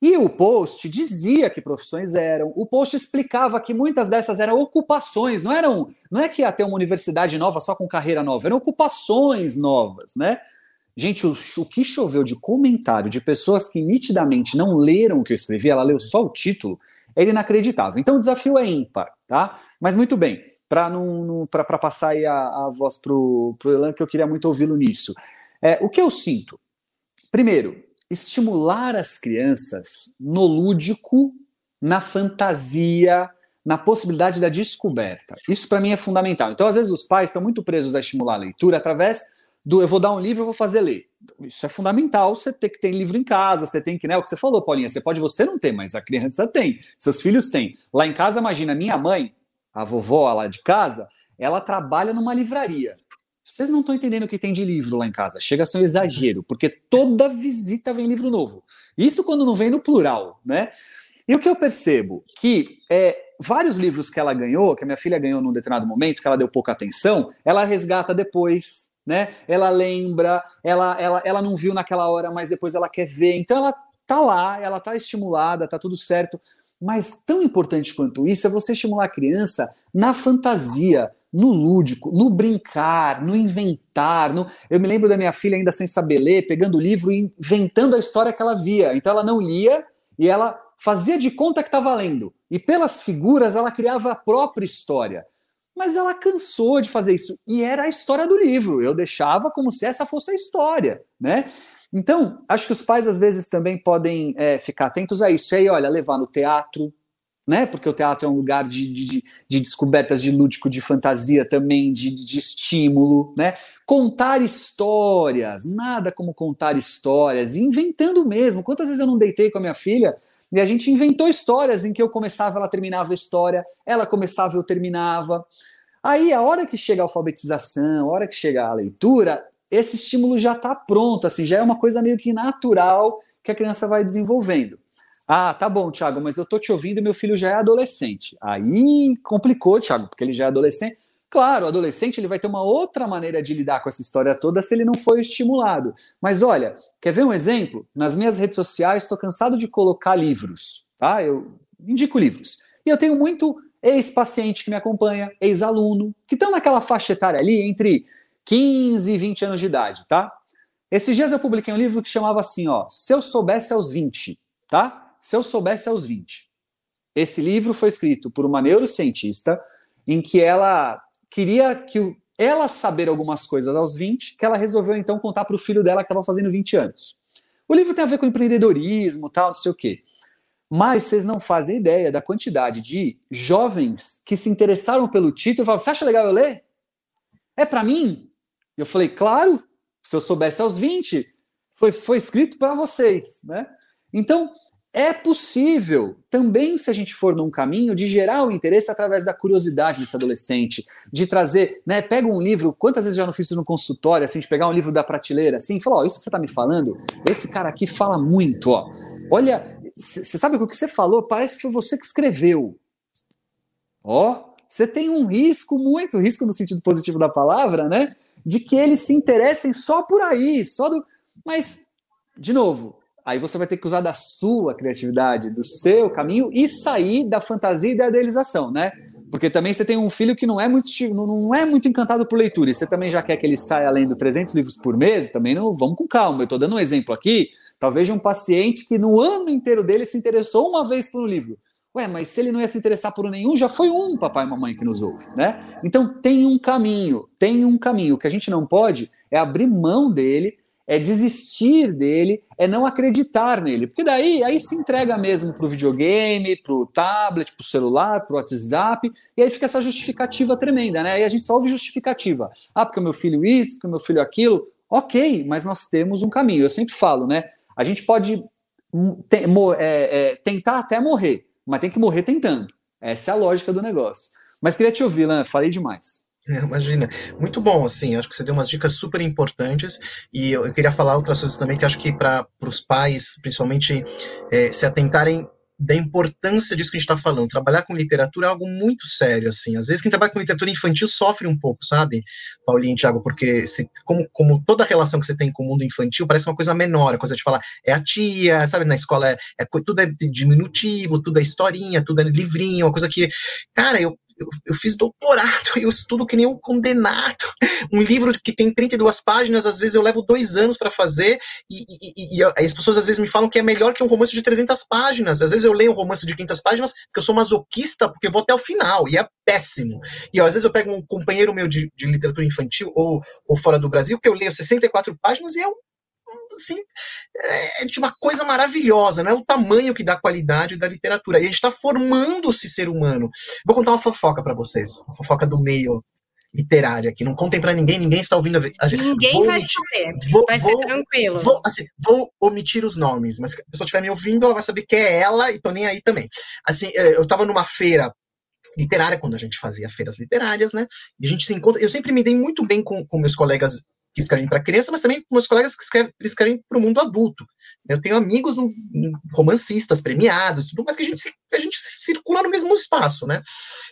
E o post dizia que profissões eram, o post explicava que muitas dessas eram ocupações, não eram, não é que ia ter uma universidade nova só com carreira nova, eram ocupações novas, né? Gente, o, o que choveu de comentário de pessoas que nitidamente não leram o que eu escrevi, ela leu só o título, é inacreditável. Então o desafio é ímpar, tá? Mas muito bem, para passar a, a voz para o Elan, que eu queria muito ouvi-lo nisso. É, o que eu sinto? Primeiro, estimular as crianças no lúdico, na fantasia, na possibilidade da descoberta. Isso para mim é fundamental. Então, às vezes, os pais estão muito presos a estimular a leitura através do eu vou dar um livro, eu vou fazer ler. Isso é fundamental, você tem que ter livro em casa, você tem que, né, o que você falou, Paulinha, você pode você não ter, mas a criança tem, seus filhos têm. Lá em casa, imagina, minha mãe, a vovó lá de casa, ela trabalha numa livraria. Vocês não estão entendendo o que tem de livro lá em casa. Chega a ser um exagero, porque toda visita vem livro novo. Isso quando não vem no plural, né? E o que eu percebo? Que é, vários livros que ela ganhou, que a minha filha ganhou num determinado momento, que ela deu pouca atenção, ela resgata depois, né? Ela lembra, ela, ela, ela não viu naquela hora, mas depois ela quer ver. Então ela tá lá, ela tá estimulada, tá tudo certo. Mas tão importante quanto isso é você estimular a criança na fantasia, no lúdico, no brincar, no inventar. No... Eu me lembro da minha filha ainda sem saber ler, pegando o livro e inventando a história que ela via. Então ela não lia e ela fazia de conta que estava lendo. E pelas figuras ela criava a própria história. Mas ela cansou de fazer isso. E era a história do livro. Eu deixava como se essa fosse a história, né? Então, acho que os pais às vezes também podem é, ficar atentos a isso. E aí, olha, levar no teatro, né? Porque o teatro é um lugar de, de, de descobertas de lúdico, de fantasia também, de, de estímulo, né? Contar histórias, nada como contar histórias, inventando mesmo. Quantas vezes eu não deitei com a minha filha e a gente inventou histórias em que eu começava, ela terminava a história, ela começava, eu terminava. Aí, a hora que chega a alfabetização, a hora que chega a leitura, esse estímulo já está pronto, assim, já é uma coisa meio que natural que a criança vai desenvolvendo. Ah, tá bom, Thiago, mas eu tô te ouvindo e meu filho já é adolescente. Aí complicou, Thiago, porque ele já é adolescente. Claro, o adolescente ele vai ter uma outra maneira de lidar com essa história toda se ele não for estimulado. Mas olha, quer ver um exemplo? Nas minhas redes sociais estou cansado de colocar livros, tá? Eu indico livros. E eu tenho muito ex-paciente que me acompanha, ex-aluno, que estão naquela faixa etária ali entre 15 e 20 anos de idade, tá? Esses dias eu publiquei um livro que chamava assim, ó, Se eu soubesse aos 20, tá? Se eu soubesse aos 20. Esse livro foi escrito por uma neurocientista em que ela queria que ela saber algumas coisas aos 20, que ela resolveu então contar para o filho dela que estava fazendo 20 anos. O livro tem a ver com empreendedorismo, tal, não sei o quê. Mas vocês não fazem ideia da quantidade de jovens que se interessaram pelo título e falaram: Você acha legal eu ler? É para mim? Eu falei: Claro, se eu soubesse aos 20, foi, foi escrito para vocês. Né? Então, é possível, também se a gente for num caminho, de gerar o interesse através da curiosidade desse adolescente, de trazer, né, pega um livro, quantas vezes já não fiz isso no consultório, assim, de pegar um livro da prateleira, assim, e falar, ó, isso que você tá me falando, esse cara aqui fala muito, ó. Olha, você sabe o que você falou? Parece que foi você que escreveu. Ó, você tem um risco, muito risco no sentido positivo da palavra, né, de que eles se interessem só por aí, só do... Mas, de novo, Aí você vai ter que usar da sua criatividade, do seu caminho e sair da fantasia e da idealização, né? Porque também você tem um filho que não é muito não é muito encantado por leitura, e você também já quer que ele saia de 300 livros por mês, também não, vamos com calma. Eu estou dando um exemplo aqui, talvez de um paciente que no ano inteiro dele se interessou uma vez por um livro. Ué, mas se ele não ia se interessar por nenhum, já foi um papai e mamãe que nos ouve, né? Então tem um caminho, tem um caminho. O que a gente não pode é abrir mão dele é desistir dele, é não acreditar nele. Porque daí aí se entrega mesmo para o videogame, para o tablet, para o celular, para o WhatsApp, e aí fica essa justificativa tremenda, né? Aí a gente só ouve justificativa. Ah, porque o meu filho isso, porque o meu filho aquilo. Ok, mas nós temos um caminho. Eu sempre falo, né? A gente pode te, é, é, tentar até morrer, mas tem que morrer tentando. Essa é a lógica do negócio. Mas queria te ouvir, Lan, falei demais. Imagina. Muito bom, assim, acho que você deu umas dicas super importantes e eu, eu queria falar outras coisas também que acho que para os pais, principalmente, é, se atentarem da importância disso que a gente está falando. Trabalhar com literatura é algo muito sério, assim. Às vezes quem trabalha com literatura infantil sofre um pouco, sabe, Paulinho e Thiago, porque se, como, como toda relação que você tem com o mundo infantil parece uma coisa menor, a coisa de falar é a tia, sabe, na escola é, é tudo é diminutivo, tudo é historinha, tudo é livrinho, uma coisa que, cara, eu eu, eu, fiz doutorado, eu estudo que nem um condenado. Um livro que tem 32 páginas, às vezes eu levo dois anos para fazer, e, e, e, e, as pessoas às vezes me falam que é melhor que um romance de 300 páginas. Às vezes eu leio um romance de 500 páginas porque eu sou masoquista, porque eu vou até o final, e é péssimo. E ó, às vezes eu pego um companheiro meu de, de literatura infantil ou, ou fora do Brasil, que eu leio 64 páginas e é um assim, é de uma coisa maravilhosa, não é o tamanho que dá a qualidade da literatura. E a gente está formando esse ser humano. Vou contar uma fofoca para vocês, uma fofoca do meio literário aqui. Não contem para ninguém, ninguém está ouvindo a gente. Ninguém vou vai omitir, saber, vou, vai vou, ser tranquilo. Vou, assim, vou omitir os nomes, mas se a pessoa estiver me ouvindo, ela vai saber que é ela e tô nem aí também. Assim, é, eu estava numa feira literária, quando a gente fazia feiras literárias, né? E a gente se encontra. Eu sempre me dei muito bem com, com meus colegas que escrevem para criança, mas também meus colegas que escrevem, escrevem para o mundo adulto. Eu tenho amigos no, romancistas premiados, tudo, mas que a gente, a gente circula no mesmo espaço, né?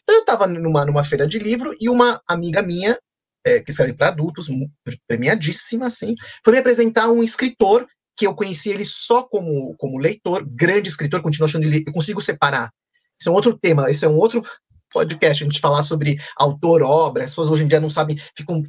Então eu estava numa, numa feira de livro e uma amiga minha, é, que escreve para adultos, premiadíssima, assim, foi me apresentar um escritor que eu conheci ele só como, como leitor, grande escritor, continuo achando ele, eu consigo separar. Esse é um outro tema, esse é um outro podcast, a gente falar sobre autor-obra, as pessoas hoje em dia não sabem, ficam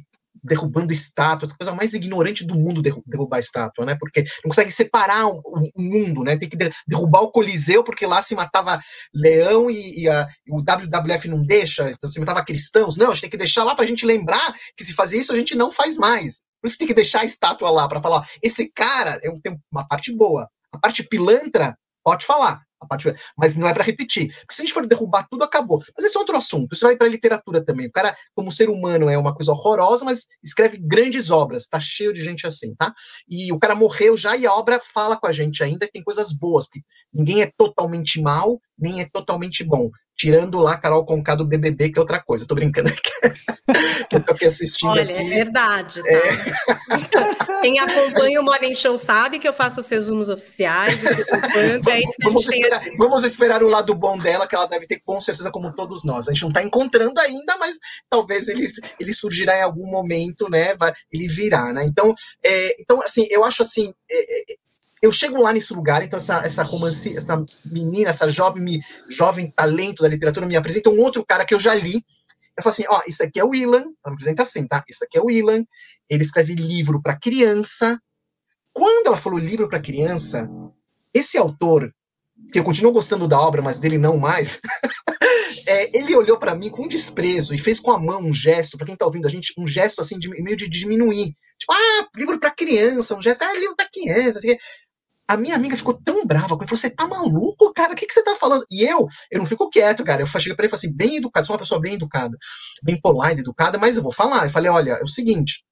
derrubando estátuas, coisa mais ignorante do mundo derrubar estátua, né? Porque não consegue separar o, o mundo, né? Tem que derrubar o Coliseu porque lá se matava leão e, e, a, o WWF não deixa, então se matava cristãos. Não, a gente tem que deixar lá para a gente lembrar que se fazer isso a gente não faz mais. Por isso que tem que deixar a estátua lá para falar, ó, esse cara é um, tem uma parte boa, a parte pilantra pode falar. Mas não é para repetir. Porque se a gente for derrubar tudo, acabou. Mas esse é outro assunto. Isso vai para literatura também. O cara, como ser humano, é uma coisa horrorosa, mas escreve grandes obras. Tá cheio de gente assim, tá? E o cara morreu já e a obra fala com a gente ainda. Tem coisas boas. Ninguém é totalmente mal, nem é totalmente bom. Tirando lá Carol Conká do BBB, que é outra coisa. Tô brincando que eu tô aqui assistindo. Olha, aqui. é verdade. Tá? É. Quem acompanha o Morning Show sabe que eu faço os resumos oficiais. é vamos, esperar, vamos esperar o lado bom dela, que ela deve ter com certeza, como todos nós. A gente não está encontrando ainda, mas talvez ele, ele surgirá em algum momento, né? Ele virá, né? Então, é, então assim, eu acho assim. Eu chego lá nesse lugar, então essa, essa romance, essa menina, essa jovem, jovem talento da literatura me apresenta um outro cara que eu já li. Eu falo assim, ó, isso aqui é o Ilan, ela me apresenta assim, tá? Isso aqui é o Ilan, ele escreve livro para criança. Quando ela falou livro para criança, esse autor, que eu continuo gostando da obra, mas dele não mais, é, ele olhou para mim com desprezo e fez com a mão um gesto, para quem tá ouvindo a gente, um gesto assim, de, meio de diminuir. Tipo, ah, livro para criança, um gesto, ah, livro para criança. A minha amiga ficou tão brava comigo, falou, você tá maluco, cara? O que, que você tá falando? E eu, eu não fico quieto, cara. Eu cheguei pra ele e falei assim, bem educado, sou uma pessoa bem educada, bem polite, educada, mas eu vou falar. Eu falei, olha, é o seguinte,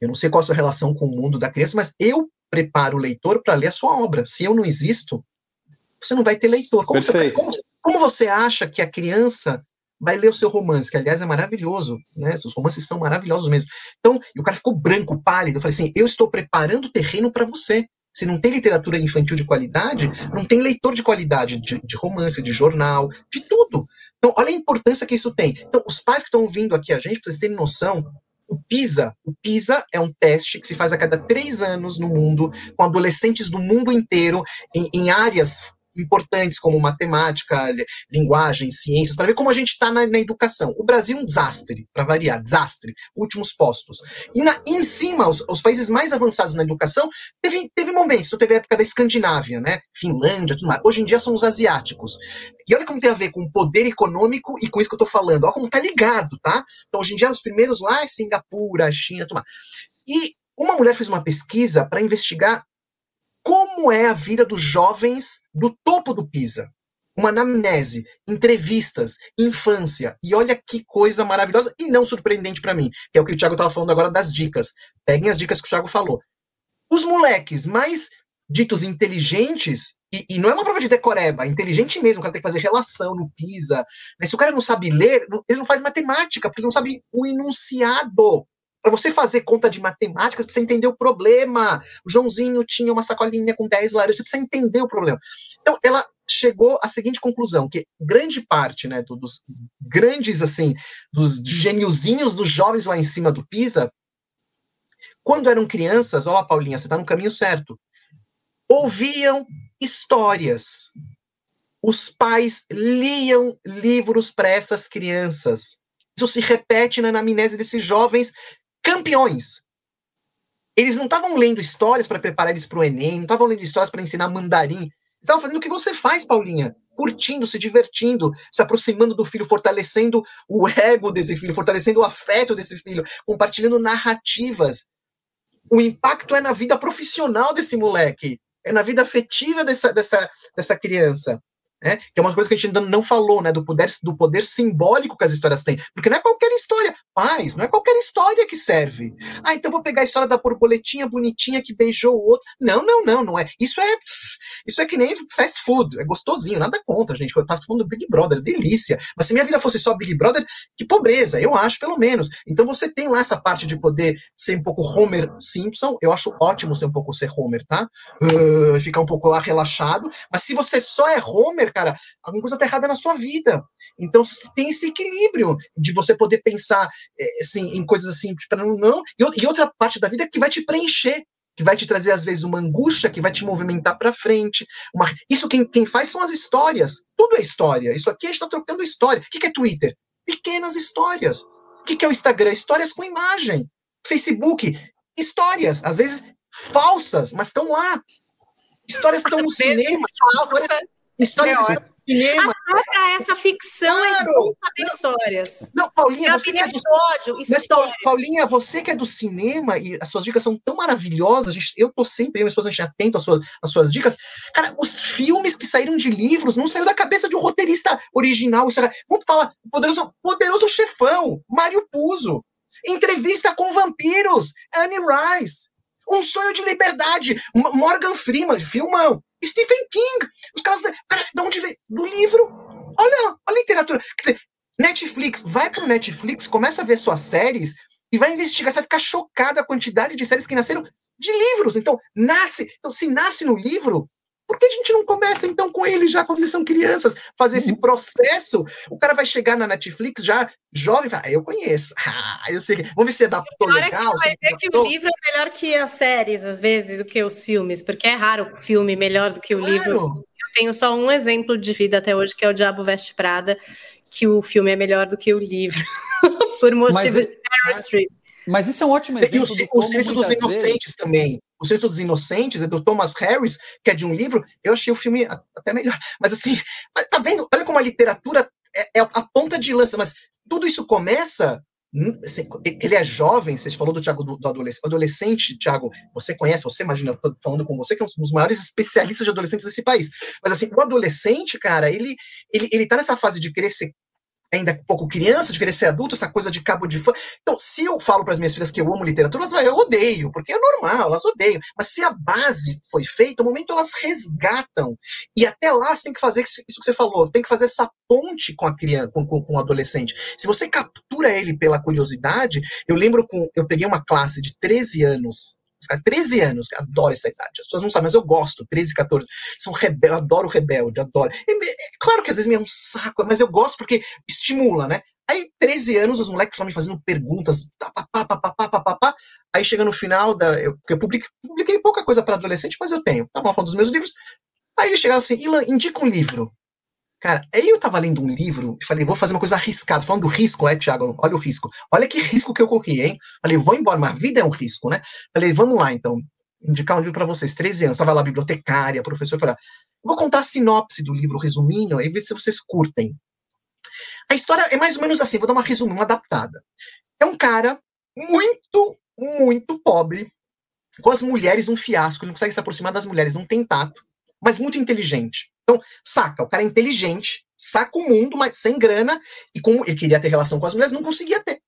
eu não sei qual a sua relação com o mundo da criança, mas eu preparo o leitor para ler a sua obra. Se eu não existo, você não vai ter leitor. Como, você, como, como você acha que a criança vai ler o seu romance, que aliás é maravilhoso, né? Os romances são maravilhosos mesmo. Então, e o cara ficou branco, pálido. Eu falei assim: eu estou preparando o terreno para você. Se não tem literatura infantil de qualidade, não tem leitor de qualidade de, de, romance, de jornal, de tudo. Então, olha a importância que isso tem. Então, os pais que estão ouvindo aqui a gente, para vocês terem noção, o PISA, o PISA é um teste que se faz a cada três anos no mundo, com adolescentes do mundo inteiro, em, em áreas importantes como matemática, linguagem, ciências, para ver como a gente está na, na, educação. O Brasil é um desastre, para variar, desastre, últimos postos. E, na, e em cima, os, os, países mais avançados na educação, teve, teve momentos, teve a época da Escandinávia, né? Finlândia, tudo mais. Hoje em dia são os asiáticos. E olha como tem a ver com o poder econômico e com isso que eu estou falando. Olha como tá ligado, tá? Então, hoje em dia, os primeiros lá é Singapura, China, tudo mais. E uma mulher fez uma pesquisa para investigar como é a vida dos jovens do topo do PISA. Uma anamnese, entrevistas, infância. E olha que coisa maravilhosa e não surpreendente para mim, que é o que o Thiago estava falando agora das dicas. Peguem as dicas que o Thiago falou. Os moleques mais ditos inteligentes, e, e, não é uma prova de decoreba, é inteligente mesmo, o cara tem que fazer relação no PISA. Mas se o cara não sabe ler, ele não faz matemática, porque ele não sabe o enunciado. Para você fazer conta de matemática, você precisa entender o problema. O Joãozinho tinha uma sacolinha com 10 laranjas, você precisa entender o problema. Então, ela chegou à seguinte conclusão, que grande parte, né, dos grandes, assim, dos gêniozinhos dos jovens lá em cima do PISA, quando eram crianças, ó, Paulinha, você está no caminho certo, ouviam histórias. Os pais liam livros para essas crianças. Isso se repete na anamnese desses jovens campeões. Eles não estavam lendo histórias para preparar eles para o Enem, não estavam lendo histórias para ensinar mandarim. Estavam fazendo o que você faz, Paulinha. Curtindo, se divertindo, se aproximando do filho, fortalecendo o ego desse filho, fortalecendo o afeto desse filho, compartilhando narrativas. O impacto é na vida profissional desse moleque, é na vida afetiva dessa, dessa, dessa criança né? Que é uma coisa que a gente ainda não falou, né? Do poder, do poder simbólico que as histórias têm. Porque não é qualquer história. Paz, não é qualquer história que serve. Ah, então vou pegar a história da borboletinha bonitinha que beijou o outro. Não, não, não, não é. Isso é isso é que nem fast food. É gostosinho, nada contra, gente. Eu tava falando do Big Brother, delícia. Mas se minha vida fosse só Big Brother, que pobreza, eu acho, pelo menos. Então você tem lá essa parte de poder ser um pouco Homer Simpson. Eu acho ótimo ser um pouco ser Homer, tá? Uh, ficar um pouco lá relaxado. Mas se você só é Homer, cara, alguma coisa tá errada na sua vida. Então tem esse equilíbrio de você poder pensar é, assim, em coisas assim, para não, não. E outra parte da vida que vai te preencher que vai te trazer às vezes uma angústia, que vai te movimentar para frente. Uma... Isso quem, quem faz são as histórias. Tudo é história. Isso aqui a gente está trocando história. O que, que é Twitter? Pequenas histórias. O que, que é o Instagram? Histórias com imagem. Facebook, histórias, às vezes falsas, mas estão lá. Histórias estão no cinema. Falsas. Histórias, cinema. Até para essa ficção claro. é bom saber não, histórias. Não, Paulinha, você que é do... Ódio, Paulinha, você que é do cinema e as suas dicas são tão maravilhosas, gente, eu tô sempre, minha esposa, a gente é atento às suas, às suas dicas. Cara, os filmes que saíram de livros não saiu da cabeça de um roteirista original. Vamos falar, poderoso, poderoso chefão, Mário Puzo. Entrevista com vampiros, Anne Rice. Um sonho de liberdade, Morgan Freeman, filmão. Stephen King. Os caras. Cara, de onde vem? Do livro. Olha, a literatura. Quer dizer, Netflix, vai pro Netflix, começa a ver suas séries e vai investigar. Você vai ficar chocado a quantidade de séries que nasceram de livros. Então, nasce. Então, se nasce no livro, por que a gente não começa então com eles já quando eles são crianças? Fazer esse uhum. processo. O cara vai chegar na Netflix já jovem e ah, eu conheço. Ah, eu sei. Vamos ver se adaptou legal. É que vai ver que o livro é melhor que as séries, às vezes, do que os filmes, porque é raro o filme melhor do que o claro. livro. Eu tenho só um exemplo de vida até hoje, que é o Diabo Veste Prada, que o filme é melhor do que o livro. Por motivos Mas, de Meryl Streep. Mas isso é um ótimo exemplo. E o, o Silêncio dos Inocentes vezes... também. O Silêncio dos Inocentes é do Thomas Harris, que é de um livro. Eu achei o filme até melhor. Mas assim, tá vendo? Olha como a literatura é, é a ponta de lança. Mas tudo isso começa hum, Assim, ele é jovem, você falou do Tiago do, do adolescente. adolescente, Tiago, você conhece, você imagina, eu tô falando com você, que é um dos maiores especialistas de adolescentes desse país. Mas assim, o adolescente, cara, ele, ele, ele tá nessa fase de querer ser ainda pouco criança, de querer ser adulto, essa coisa de cabo de fã. Então, se eu falo para as minhas filhas que eu amo literatura, elas vão, eu odeio, porque é normal, elas odeiam. Mas se a base foi feita, no momento elas resgatam. E até lá você tem que fazer isso que você falou, tem que fazer essa ponte com a criança, com, com, com o adolescente. Se você captura ele pela curiosidade, eu lembro com, eu peguei uma classe de 13 anos 13 anos, adoro essa idade. As pessoas não sabem, mas eu gosto, 13, 14. São rebel, adoro rebelde, adoro. E, é, claro que às vezes me é um saco, mas eu gosto porque estimula, né? Aí, 13 anos, os moleques estão me fazendo perguntas, pá, pá, pá, aí chega no final da. Eu, eu publiquei, publiquei pouca coisa para adolescente, mas eu tenho. Tava falando dos meus livros. Aí eles chegaram assim, Ilan, indica um livro. Cara, aí eu tava lendo um livro e falei, vou fazer uma coisa arriscada. Falando do risco, é, Thiago? Olha o risco. Olha que risco que eu corri, hein? Falei, vou embora, mas a vida é um risco, né? Falei, vamos lá, então. Indicar um livro para vocês, 13 anos. Tava lá, bibliotecária, professor. Falei, vou contar a sinopse do livro, resumindo, e ver se vocês curtem. A história é mais ou menos assim, vou dar uma resumida, uma adaptada. É um cara muito, muito pobre, com as mulheres um fiasco, ele não consegue se aproximar das mulheres, não tem tato, mas muito inteligente. Então, saca, o cara é inteligente, saca o mundo, mas sem grana, e como ele queria ter relação com as mulheres, não conseguia ter.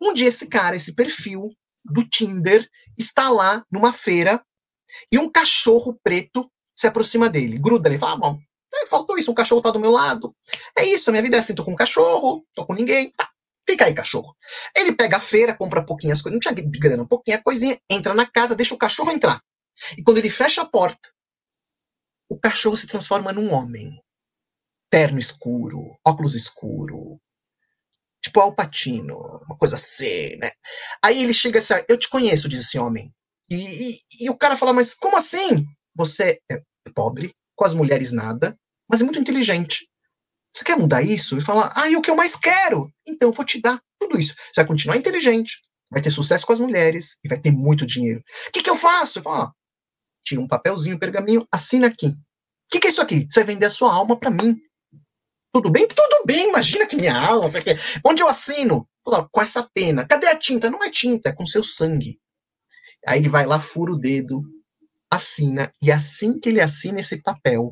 Um dia esse cara, esse perfil do Tinder, está lá numa feira e um cachorro preto se aproxima dele, gruda ele, fala, ah, bom, é, faltou isso, um cachorro tá do meu lado. É isso, a minha vida é assim, tô com um cachorro, tô com ninguém, tá. Fica aí, cachorro. Ele pega a feira, compra pouquinhas coisas, não tinha grana, pouquinha coisinha, entra na casa, deixa o cachorro entrar. E quando ele fecha a porta, o cachorro se transforma num homem. Terno escuro, óculos escuro. Tipo Alpatino, uma coisa assim, né? Aí ele chega assim, eu te conheço, diz esse homem. E, e, e o cara fala, mas como assim? Você é pobre, com as mulheres nada, mas é muito inteligente. Você quer mudar isso? Ele fala, ah, é o que eu mais quero. Então eu vou te dar tudo isso. Você vai continuar inteligente, vai ter sucesso com as mulheres e vai ter muito dinheiro. O que, que eu faço? Eu falo, ah, tira um papelzinho, um pergaminho, assina aqui. O que, que é isso aqui? Você vender a sua alma para mim. Tudo bem? Tudo bem, imagina que minha alma, você quer. Onde eu assino? Com essa pena. Cadê a tinta? Não é tinta, é com seu sangue. Aí ele vai lá, fura o dedo, assina, e assim que ele assina esse papel,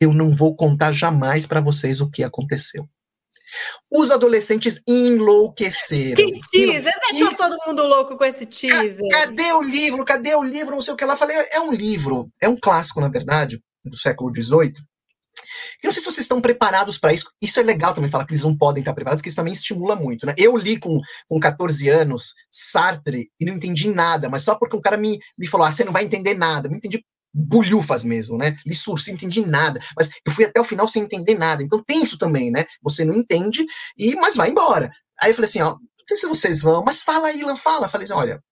eu não vou contar jamais para vocês o que aconteceu. Os adolescentes enlouqueceram. Que teaser! Deixou e... todo mundo louco com esse teaser. Cadê o livro? Cadê o livro? Não sei o que lá. Falei, é um livro, é um clássico, na verdade, do século XVIII. Eu não sei se vocês estão preparados para isso. Isso é legal também falar que eles não podem estar preparados, que isso também estimula muito, né? Eu li com, com 14 anos Sartre e não entendi nada, mas só porque um cara me, me falou, ah, você não vai entender nada. Eu não entendi bulhufas mesmo, né? Li surso, não entendi nada, mas eu fui até o final sem entender nada. Então tem isso também, né? Você não entende, e mas vai embora. Aí eu falei assim, ó, não sei se vocês vão, mas fala Ilan, fala. Eu falei assim, olha,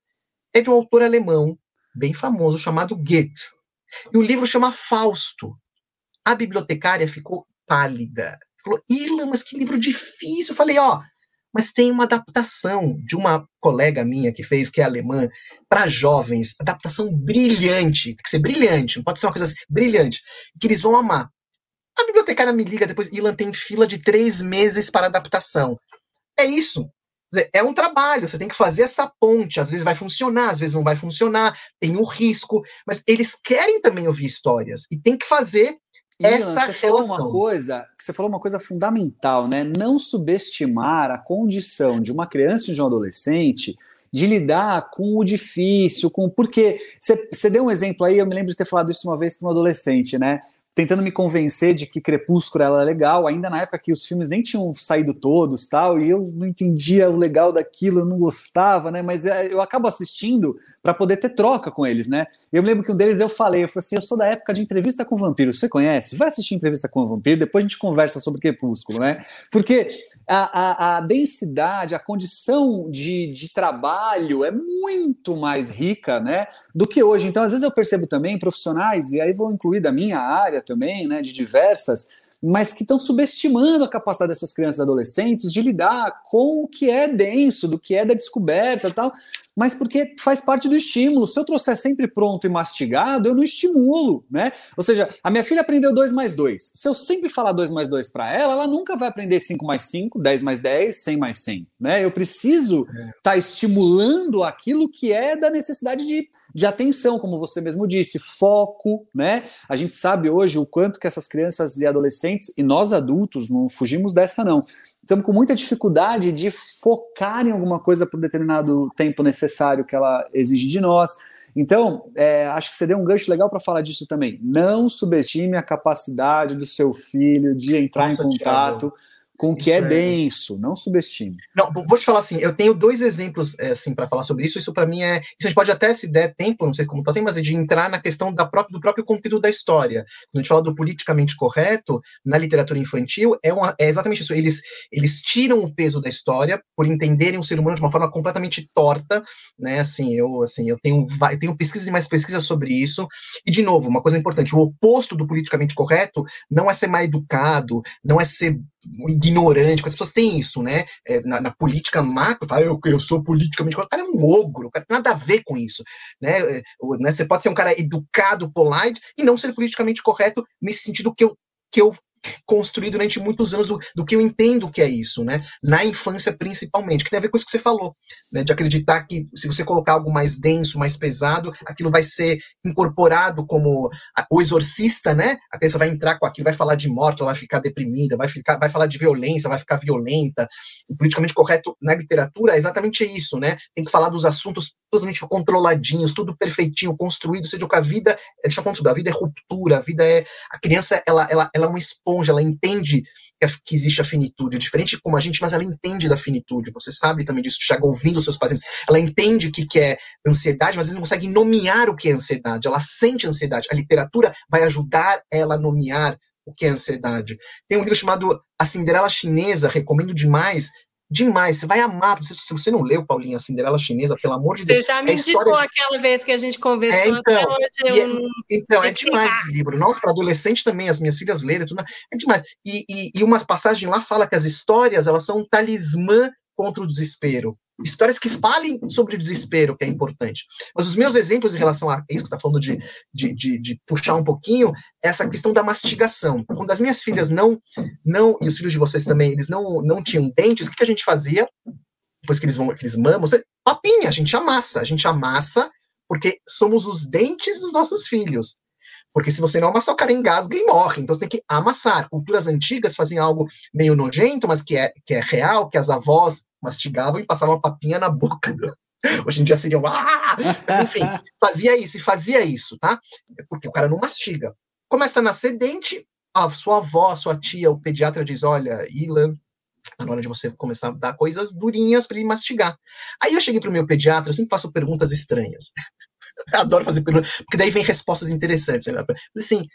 é de um autor alemão bem famoso chamado Goethe. E o livro chama Fausto. A bibliotecária ficou pálida. Falou, Ilan, mas que livro difícil. Eu falei, ó, mas tem uma adaptação de uma colega minha que fez, que é alemã, para jovens, adaptação brilhante, tem que ser brilhante, não pode ser uma coisa assim, brilhante, que eles vão amar. A bibliotecária me liga depois, Ilan tem fila de três meses para adaptação. É isso. É um trabalho, você tem que fazer essa ponte. Às vezes vai funcionar, às vezes não vai funcionar, tem o um risco, mas eles querem também ouvir histórias e tem que fazer Ian, essa você falou uma coisa, você falou uma coisa fundamental, né? Não subestimar a condição de uma criança e de um adolescente de lidar com o difícil, com porque você deu um exemplo aí, eu me lembro de ter falado isso uma vez para um adolescente, né? Tentando me convencer de que Crepúsculo era legal, ainda na época que os filmes nem tinham saído todos, tal, e eu não entendia o legal daquilo, eu não gostava, né? Mas é, eu acabo assistindo para poder ter troca com eles, né? Eu lembro que um deles eu falei, eu falei assim, eu sou da época de entrevista com vampiro, você conhece? Vai assistir entrevista com vampiro, depois a gente conversa sobre Crepúsculo, né? Porque a, a, a densidade, a condição de, de trabalho é muito mais rica, né? Do que hoje. Então, às vezes eu percebo também profissionais, e aí vou incluir da minha área também, né, de diversas, mas que estão subestimando a capacidade dessas crianças e adolescentes de lidar com o que é denso, do que é da descoberta tal, mas porque faz parte do estímulo. Se eu trouxer sempre pronto e mastigado, eu não estimulo, né? Ou seja, a minha filha aprendeu 2 mais 2. Se eu sempre falar 2 mais 2 para ela, ela nunca vai aprender 5 mais 5, 10 mais 10, 100 mais 100, né? Eu preciso estar é. tá estimulando aquilo que é da necessidade de, de atenção, como você mesmo disse, foco, né? A gente sabe hoje o quanto que essas crianças e adolescentes, e nós adultos, não fugimos dessa não, estamos com muita dificuldade de focar em alguma coisa por determinado tempo necessário que ela exige de nós. Então, é, acho que você deu um gancho legal para falar disso também. Não subestime a capacidade do seu filho de entrar Nossa, em contato. Thiago com o que é, é denso, não subestime. Não, vou te falar assim, eu tenho dois exemplos é, assim para falar sobre isso. Isso para mim é, isso a gente pode até se der tempo, não sei como tá tem, mas é de entrar na questão da própria, do próprio conteúdo da história. Quando a gente fala do politicamente correto na literatura infantil, é, uma, é exatamente isso. Eles eles tiram o peso da história por entenderem o ser humano de uma forma completamente torta, né? Assim, eu assim, eu tenho eu tenho pesquisas e mais pesquisas sobre isso. E de novo, uma coisa importante, o oposto do politicamente correto não é ser mal educado, não é ser ignorante, as pessoas têm isso, né? É, na, na, política macro, fala, eu, eu sou politicamente correto, o cara é um ogro, o cara tem nada a ver com isso, né? É, né? Você pode ser um cara educado, polite, e não ser politicamente correto nesse sentido que eu, que eu construí durante muitos anos do, do, que eu entendo que é isso, né? Na infância, principalmente, que tem a ver com isso que você falou, né? De acreditar que se você colocar algo mais denso, mais pesado, aquilo vai ser incorporado como o exorcista, né? A criança vai entrar com aquilo, vai falar de morte, ela vai ficar deprimida, vai, ficar, vai falar de violência, vai ficar violenta. O politicamente correto na literatura é exatamente isso, né? Tem que falar dos assuntos totalmente controladinhos, tudo perfeitinho, construído, seja o que a vida, a gente está falando sobre a vida é ruptura, a vida é, a criança, ela, ela, ela é uma esponja, ela entende que existe a finitude, diferente como a gente, mas ela entende da finitude, você sabe também disso, chega ouvindo os seus pacientes, ela entende o que, que é ansiedade, mas não consegue nomear o que é ansiedade, ela sente ansiedade, a literatura vai ajudar ela a nomear o que é ansiedade. Tem um livro chamado A Cinderela Chinesa, recomendo demais, demais. Você vai amar. Se você não leu, Paulinha, Cinderela Chinesa, pelo amor de Deus. Você já me é indicou de... aquela vez que a gente conversou. É, então, hoje, é, então é demais esse livro. Nossa, para adolescente também, as minhas filhas leram, tudo, é demais. E, e, e uma passagem lá fala que as histórias, elas são um talismã contra o desespero. Histórias que falem sobre o desespero, que é importante. Mas os meus exemplos em relação a isso que você está falando de, de, de, de, puxar um pouquinho, é essa questão da mastigação. Quando as minhas filhas não, não e os filhos de vocês também, eles não, não tinham dentes, o que, que a gente fazia? Depois que eles vão, que eles mamam, papinha, a gente amassa. A gente amassa porque somos os dentes dos nossos filhos. Porque se você não amassar, o cara engasga e morre. Então você tem que amassar. Culturas antigas faziam algo meio nojento, mas que é, que é real, que as avós mastigavam e passavam a papinha na boca. Hoje em dia seriam. Ah! Mas enfim, fazia isso e fazia isso, tá? Porque o cara não mastiga. Começa a nascer dente, a sua avó, a sua tia, o pediatra diz: olha, Ilan, tá na hora de você começar a dar coisas durinhas para ele mastigar. Aí eu cheguei pro meu pediatra, eu sempre faço perguntas estranhas. Adoro fazer perguntas, porque daí vem respostas interessantes. Né? Assim,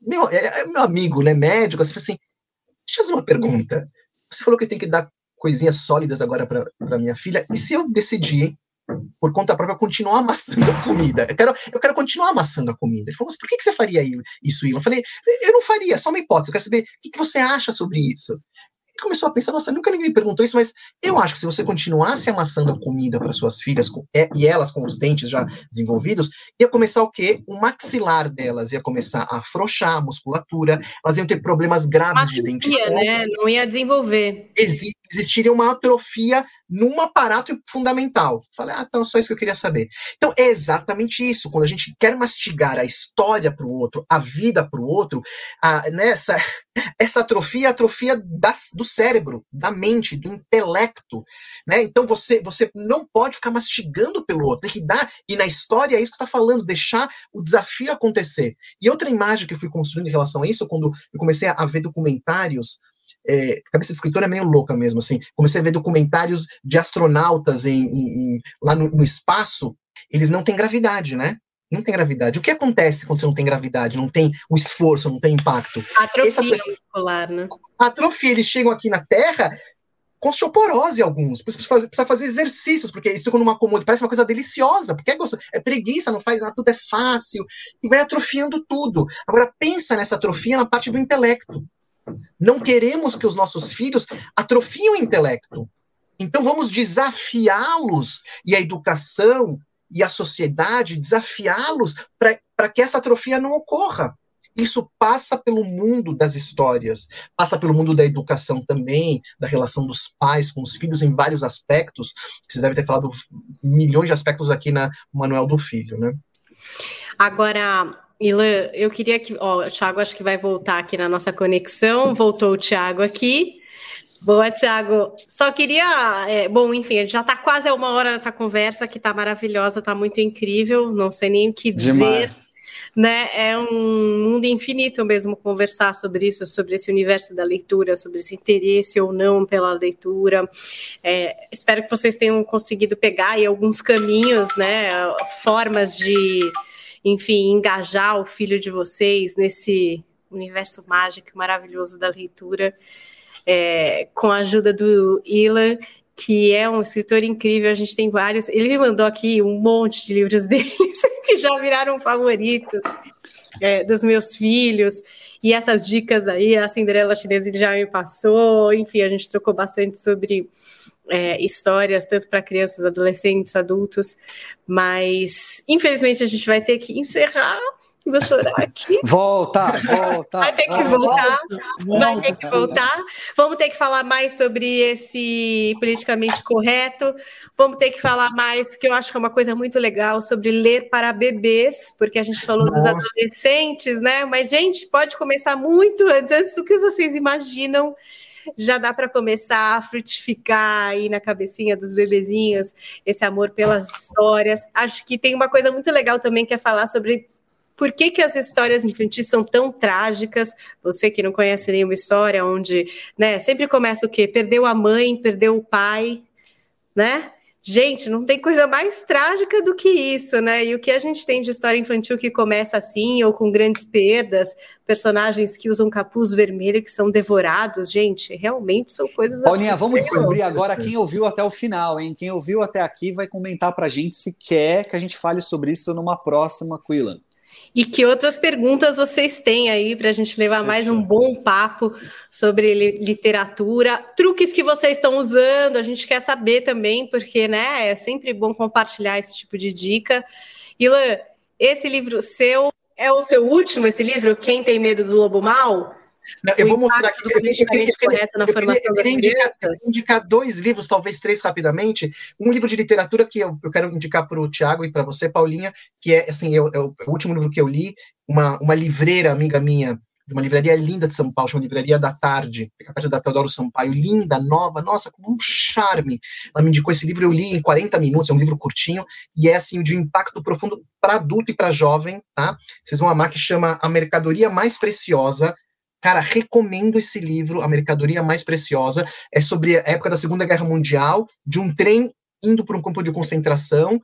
meu, é, é, meu amigo, né, médico, assim, assim, deixa eu fazer uma pergunta. Você falou que tem que dar coisinhas sólidas agora para minha filha, e se eu decidir, por conta própria, continuar amassando a comida? Eu quero, eu quero continuar amassando a comida. Ele falou, mas por que, que você faria isso, Ilan? Eu falei, eu não faria, é só uma hipótese, eu quero saber o que, que você acha sobre isso. Começou a pensar, nossa, nunca ninguém me perguntou isso, mas eu acho que se você continuasse amassando a comida para suas filhas com, é, e elas com os dentes já desenvolvidos, ia começar o quê? O maxilar delas ia começar a afrouxar a musculatura, elas iam ter problemas graves de dentição. Né? Não ia desenvolver. Exi existiria uma atrofia num aparato fundamental. Falei, ah, então só isso que eu queria saber. Então é exatamente isso. Quando a gente quer mastigar a história para o outro, a vida para o outro, a, nessa essa atrofia é atrofia da, do cérebro, da mente, do intelecto, né? Então você você não pode ficar mastigando pelo outro, tem que dar e na história é isso que está falando, deixar o desafio acontecer. E outra imagem que eu fui construindo em relação a isso, quando eu comecei a ver documentários é, a cabeça de escritor é meio louca mesmo, assim. Comecei a ver documentários de astronautas em, em, em lá no, no, espaço, eles não têm gravidade, né? Não tem gravidade. O que acontece quando você não tem gravidade? Não tem o esforço, não tem impacto? Atrofia pessoas, muscular, né? Atrofia. Eles chegam aqui na Terra com osteoporose alguns, precisa fazer, precisa fazer exercícios, porque isso quando uma comodidade parece uma coisa deliciosa, porque é, é preguiça, não faz nada, tudo é fácil, e vai atrofiando tudo. Agora pensa nessa atrofia na parte do intelecto. Não queremos que os nossos filhos atrofiem o intelecto. Então vamos desafiá-los e a educação e a sociedade desafiá-los para que essa atrofia não ocorra. Isso passa pelo mundo das histórias, passa pelo mundo da educação também, da relação dos pais com os filhos em vários aspectos. Vocês devem ter falado milhões de aspectos aqui na Manuel do Filho, né? Agora, Ilan, eu queria que. Ó, o Thiago acho que vai voltar aqui na nossa conexão. Voltou o Thiago aqui. Boa, Thiago. Só queria. É, bom, enfim, a gente já está quase a uma hora nessa conversa que está maravilhosa, está muito incrível. Não sei nem o que dizer. Demais. Né? É um mundo infinito mesmo conversar sobre isso, sobre esse universo da leitura, sobre esse interesse ou não pela leitura. É, espero que vocês tenham conseguido pegar aí alguns caminhos, né? Formas de enfim, engajar o filho de vocês nesse universo mágico maravilhoso da leitura, é, com a ajuda do Ilan, que é um escritor incrível, a gente tem vários. Ele me mandou aqui um monte de livros deles que já viraram favoritos é, dos meus filhos. E essas dicas aí, a Cinderela Chinesa já me passou. Enfim, a gente trocou bastante sobre é, histórias, tanto para crianças, adolescentes, adultos, mas infelizmente a gente vai ter que encerrar. Vou chorar aqui. Volta, volta. Vai ter que voltar. Volta, vai ter que voltar. Vamos ter que falar mais sobre esse politicamente correto. Vamos ter que falar mais, que eu acho que é uma coisa muito legal, sobre ler para bebês, porque a gente falou Nossa. dos adolescentes, né? Mas, gente, pode começar muito antes, antes do que vocês imaginam já dá para começar a frutificar aí na cabecinha dos bebezinhos esse amor pelas histórias. Acho que tem uma coisa muito legal também que é falar sobre por que, que as histórias infantis são tão trágicas? Você que não conhece nenhuma história onde, né, sempre começa o quê? Perdeu a mãe, perdeu o pai, né? Gente, não tem coisa mais trágica do que isso, né? E o que a gente tem de história infantil que começa assim, ou com grandes perdas, personagens que usam capuz vermelho que são devorados, gente, realmente são coisas Paulinha, assim. vamos descobrir agora quem ouviu até o final, hein? Quem ouviu até aqui vai comentar pra gente se quer que a gente fale sobre isso numa próxima Quillan. E que outras perguntas vocês têm aí para a gente levar mais um bom papo sobre literatura, truques que vocês estão usando, a gente quer saber também, porque né, é sempre bom compartilhar esse tipo de dica. Ilan, esse livro seu é o seu último, esse livro, Quem Tem Medo do Lobo Mal? Não, eu vou mostrar aqui. Eu, eu, eu, eu, indicar, indicar, dois livros, talvez três rapidamente. Um livro de literatura que eu, eu quero indicar para o Tiago e para você, Paulinha, que é assim, eu, é o último livro que eu li, uma, uma livreira amiga minha de uma livraria linda de São Paulo, uma livraria da tarde, fica perto da Teodoro Sampaio, linda, nova, nossa, com um charme. Ela me indicou esse livro, eu li em 40 minutos, é um livro curtinho, e é assim, de um impacto profundo para adulto e para jovem, tá? Vocês vão amar, que chama A Mercadoria Mais Preciosa, Cara, recomendo esse livro, A Mercadoria Mais Preciosa. É sobre a época da Segunda Guerra Mundial, de um trem indo para um campo de concentração,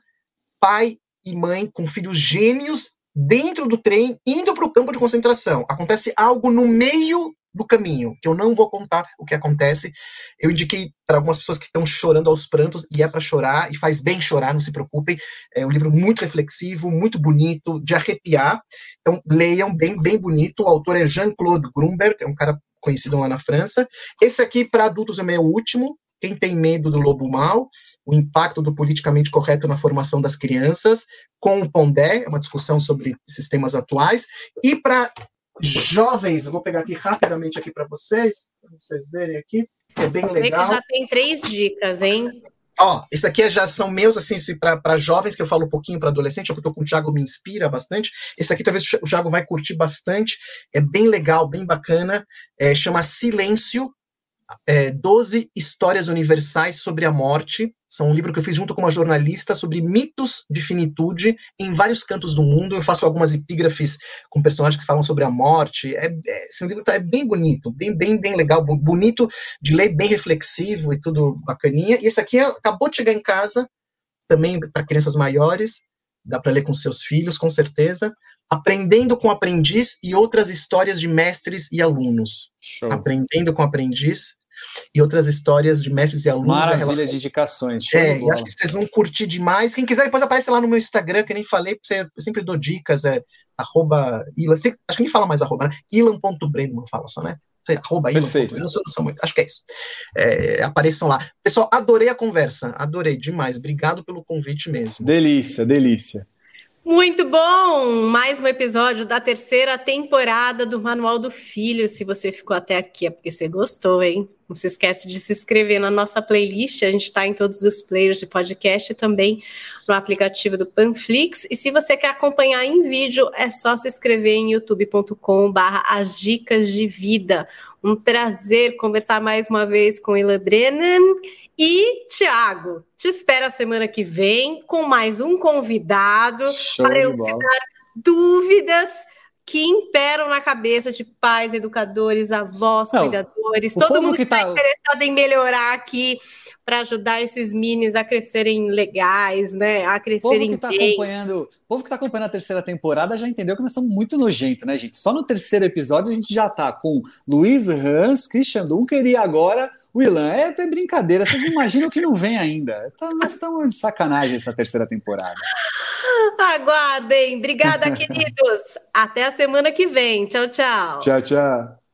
pai e mãe com filhos gêmeos dentro do trem, indo para o campo de concentração. Acontece algo no meio do caminho, que eu não vou contar o que acontece. Eu indiquei para algumas pessoas que estão chorando aos prantos, e é para chorar, e faz bem chorar, não se preocupem. É um livro muito reflexivo, muito bonito, de arrepiar. Então, leiam, bem, bem bonito. O autor é Jean-Claude Grunberg, é um cara conhecido lá na França. Esse aqui, para adultos, é meu último. Quem tem medo do lobo mal, o impacto do politicamente correto na formação das crianças, com o Pondé, é uma discussão sobre sistemas atuais. E para jovens, eu vou pegar aqui rapidamente aqui para vocês, para vocês verem aqui, é bem legal. Que já tem três dicas, hein? Ó, isso aqui já são meus, assim, para jovens, que eu falo um pouquinho para adolescente, é eu tô com o Thiago me inspira bastante. Esse aqui talvez o Thiago vai curtir bastante, é bem legal, bem bacana, é, chama Silêncio, é, 12 histórias universais sobre a morte. São um livro que eu fiz junto com uma jornalista sobre mitos de finitude em vários cantos do mundo. Eu faço algumas epígrafes com personagens que falam sobre a morte. É, é, esse livro tá, é bem bonito, bem, bem, bem legal, bonito de ler, bem reflexivo e tudo bacaninha. E esse aqui acabou de chegar em casa, também para crianças maiores. Dá para ler com seus filhos, com certeza. Aprendendo com aprendiz e outras histórias de mestres e alunos. Show. Aprendendo com aprendiz e outras histórias de mestres e alunos. Maravilha relação... de indicações. é, e acho que vocês vão curtir demais. Quem quiser, depois aparece lá no meu Instagram, que nem falei, eu sempre dou dicas, é arroba Ilan, acho que nem fala mais arroba, né? Ilan.breno, fala só, né? Arroba Perfeito. Ilan, não sou, não sou muito, acho que é isso. É, apareçam lá. Pessoal, adorei a conversa, adorei demais. Obrigado pelo convite mesmo. Delícia, delícia. Muito bom! Mais um episódio da terceira temporada do Manual do Filho. Se você ficou até aqui é porque você gostou, hein? Não se esquece de se inscrever na nossa playlist. A gente está em todos os players de podcast e também no aplicativo do Panflix. E se você quer acompanhar em vídeo, é só se inscrever em youtube.com/barra as dicas de vida. Um prazer conversar mais uma vez com Ila Brennan. E, Tiago, te espero a semana que vem com mais um convidado Show para eu citar dúvidas que imperam na cabeça de pais, educadores, avós, Não, cuidadores, todo mundo que está tá interessado em melhorar aqui para ajudar esses minis a crescerem legais, né? A crescerem o povo que tá acompanhando, O povo que está acompanhando a terceira temporada já entendeu que nós somos muito nojentos, né, gente? Só no terceiro episódio a gente já tá com Luiz Hans, Christian Dunker e agora Willan, é, é brincadeira, vocês imaginam que não vem ainda. Tá, nós estamos de sacanagem essa terceira temporada. Aguardem. Obrigada, queridos. Até a semana que vem. Tchau, tchau. Tchau, tchau.